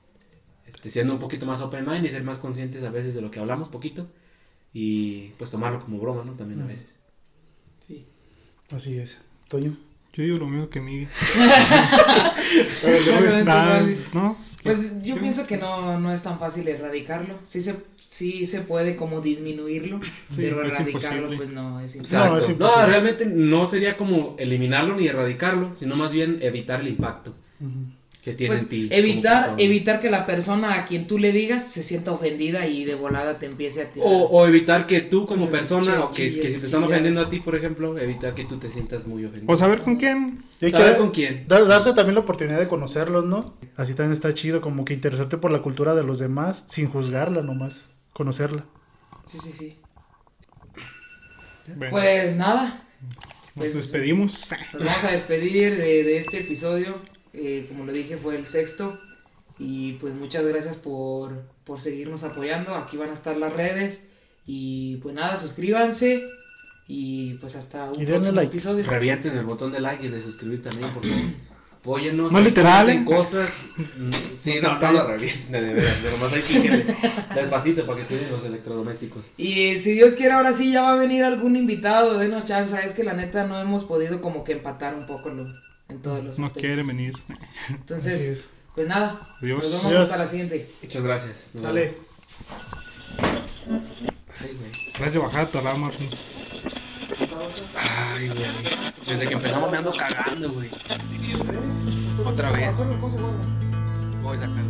este, siendo un poquito más open mind y ser más conscientes a veces de lo que hablamos poquito. Y pues tomarlo como broma, ¿no? También a veces. Sí. Así es. Toño. Yo digo lo mismo que Miguel. No, es que- Pues yo pienso que no, no es tan fácil erradicarlo. Sí se, sí se puede como disminuirlo, Sí, pero erradicarlo imposible. pues no es imposible. Es no, realmente no sería como eliminarlo ni erradicarlo, sino más bien evitar el impacto. Que tiene Pues en ti. evitar, evitar que la persona a quien tú le digas se sienta ofendida y de volada te empiece a tirar. O, o evitar que tú como Pues, persona, o que, que si te están ofendiendo a ti, por ejemplo, evitar que tú te sientas muy ofendido. O saber con quién. Y que Saber dar- con quién. dar- darse también la oportunidad de conocerlos, ¿no? Así también está chido, como que interesarte por la cultura de los demás sin juzgarla nomás, conocerla. Sí, sí, sí. Bueno, Pues nada, nos pues- despedimos. nos vamos a despedir de, de este episodio. Eh, como le dije, fue el sexto. Y pues muchas gracias por, por seguirnos apoyando. Aquí van a estar las redes. Y pues nada, suscríbanse. Y pues hasta un Y próximo like. episodio. Revienten el botón de like y de suscribir también, por favor. Apóyennos. No literal, comenten ¿eh? cosas. Sí, no, no lo revienten, de veras. De nomás hay que despacito para que estudien los electrodomésticos. Y si Dios quiere, ahora sí ya va a venir algún invitado. Denos chance. Es que la neta no hemos podido como que empatar un poco lo- en todos los No aspectos. quieren venir. Entonces, es. pues nada. Adiós. Nos vemos Adiós. hasta la siguiente. Muchas gracias. Nos vemos. Ay, güey. Gracias tu alarma. Arjun. Ay, güey. Desde que empezamos me ando cagando, güey. Otra vez. Voy a sacar.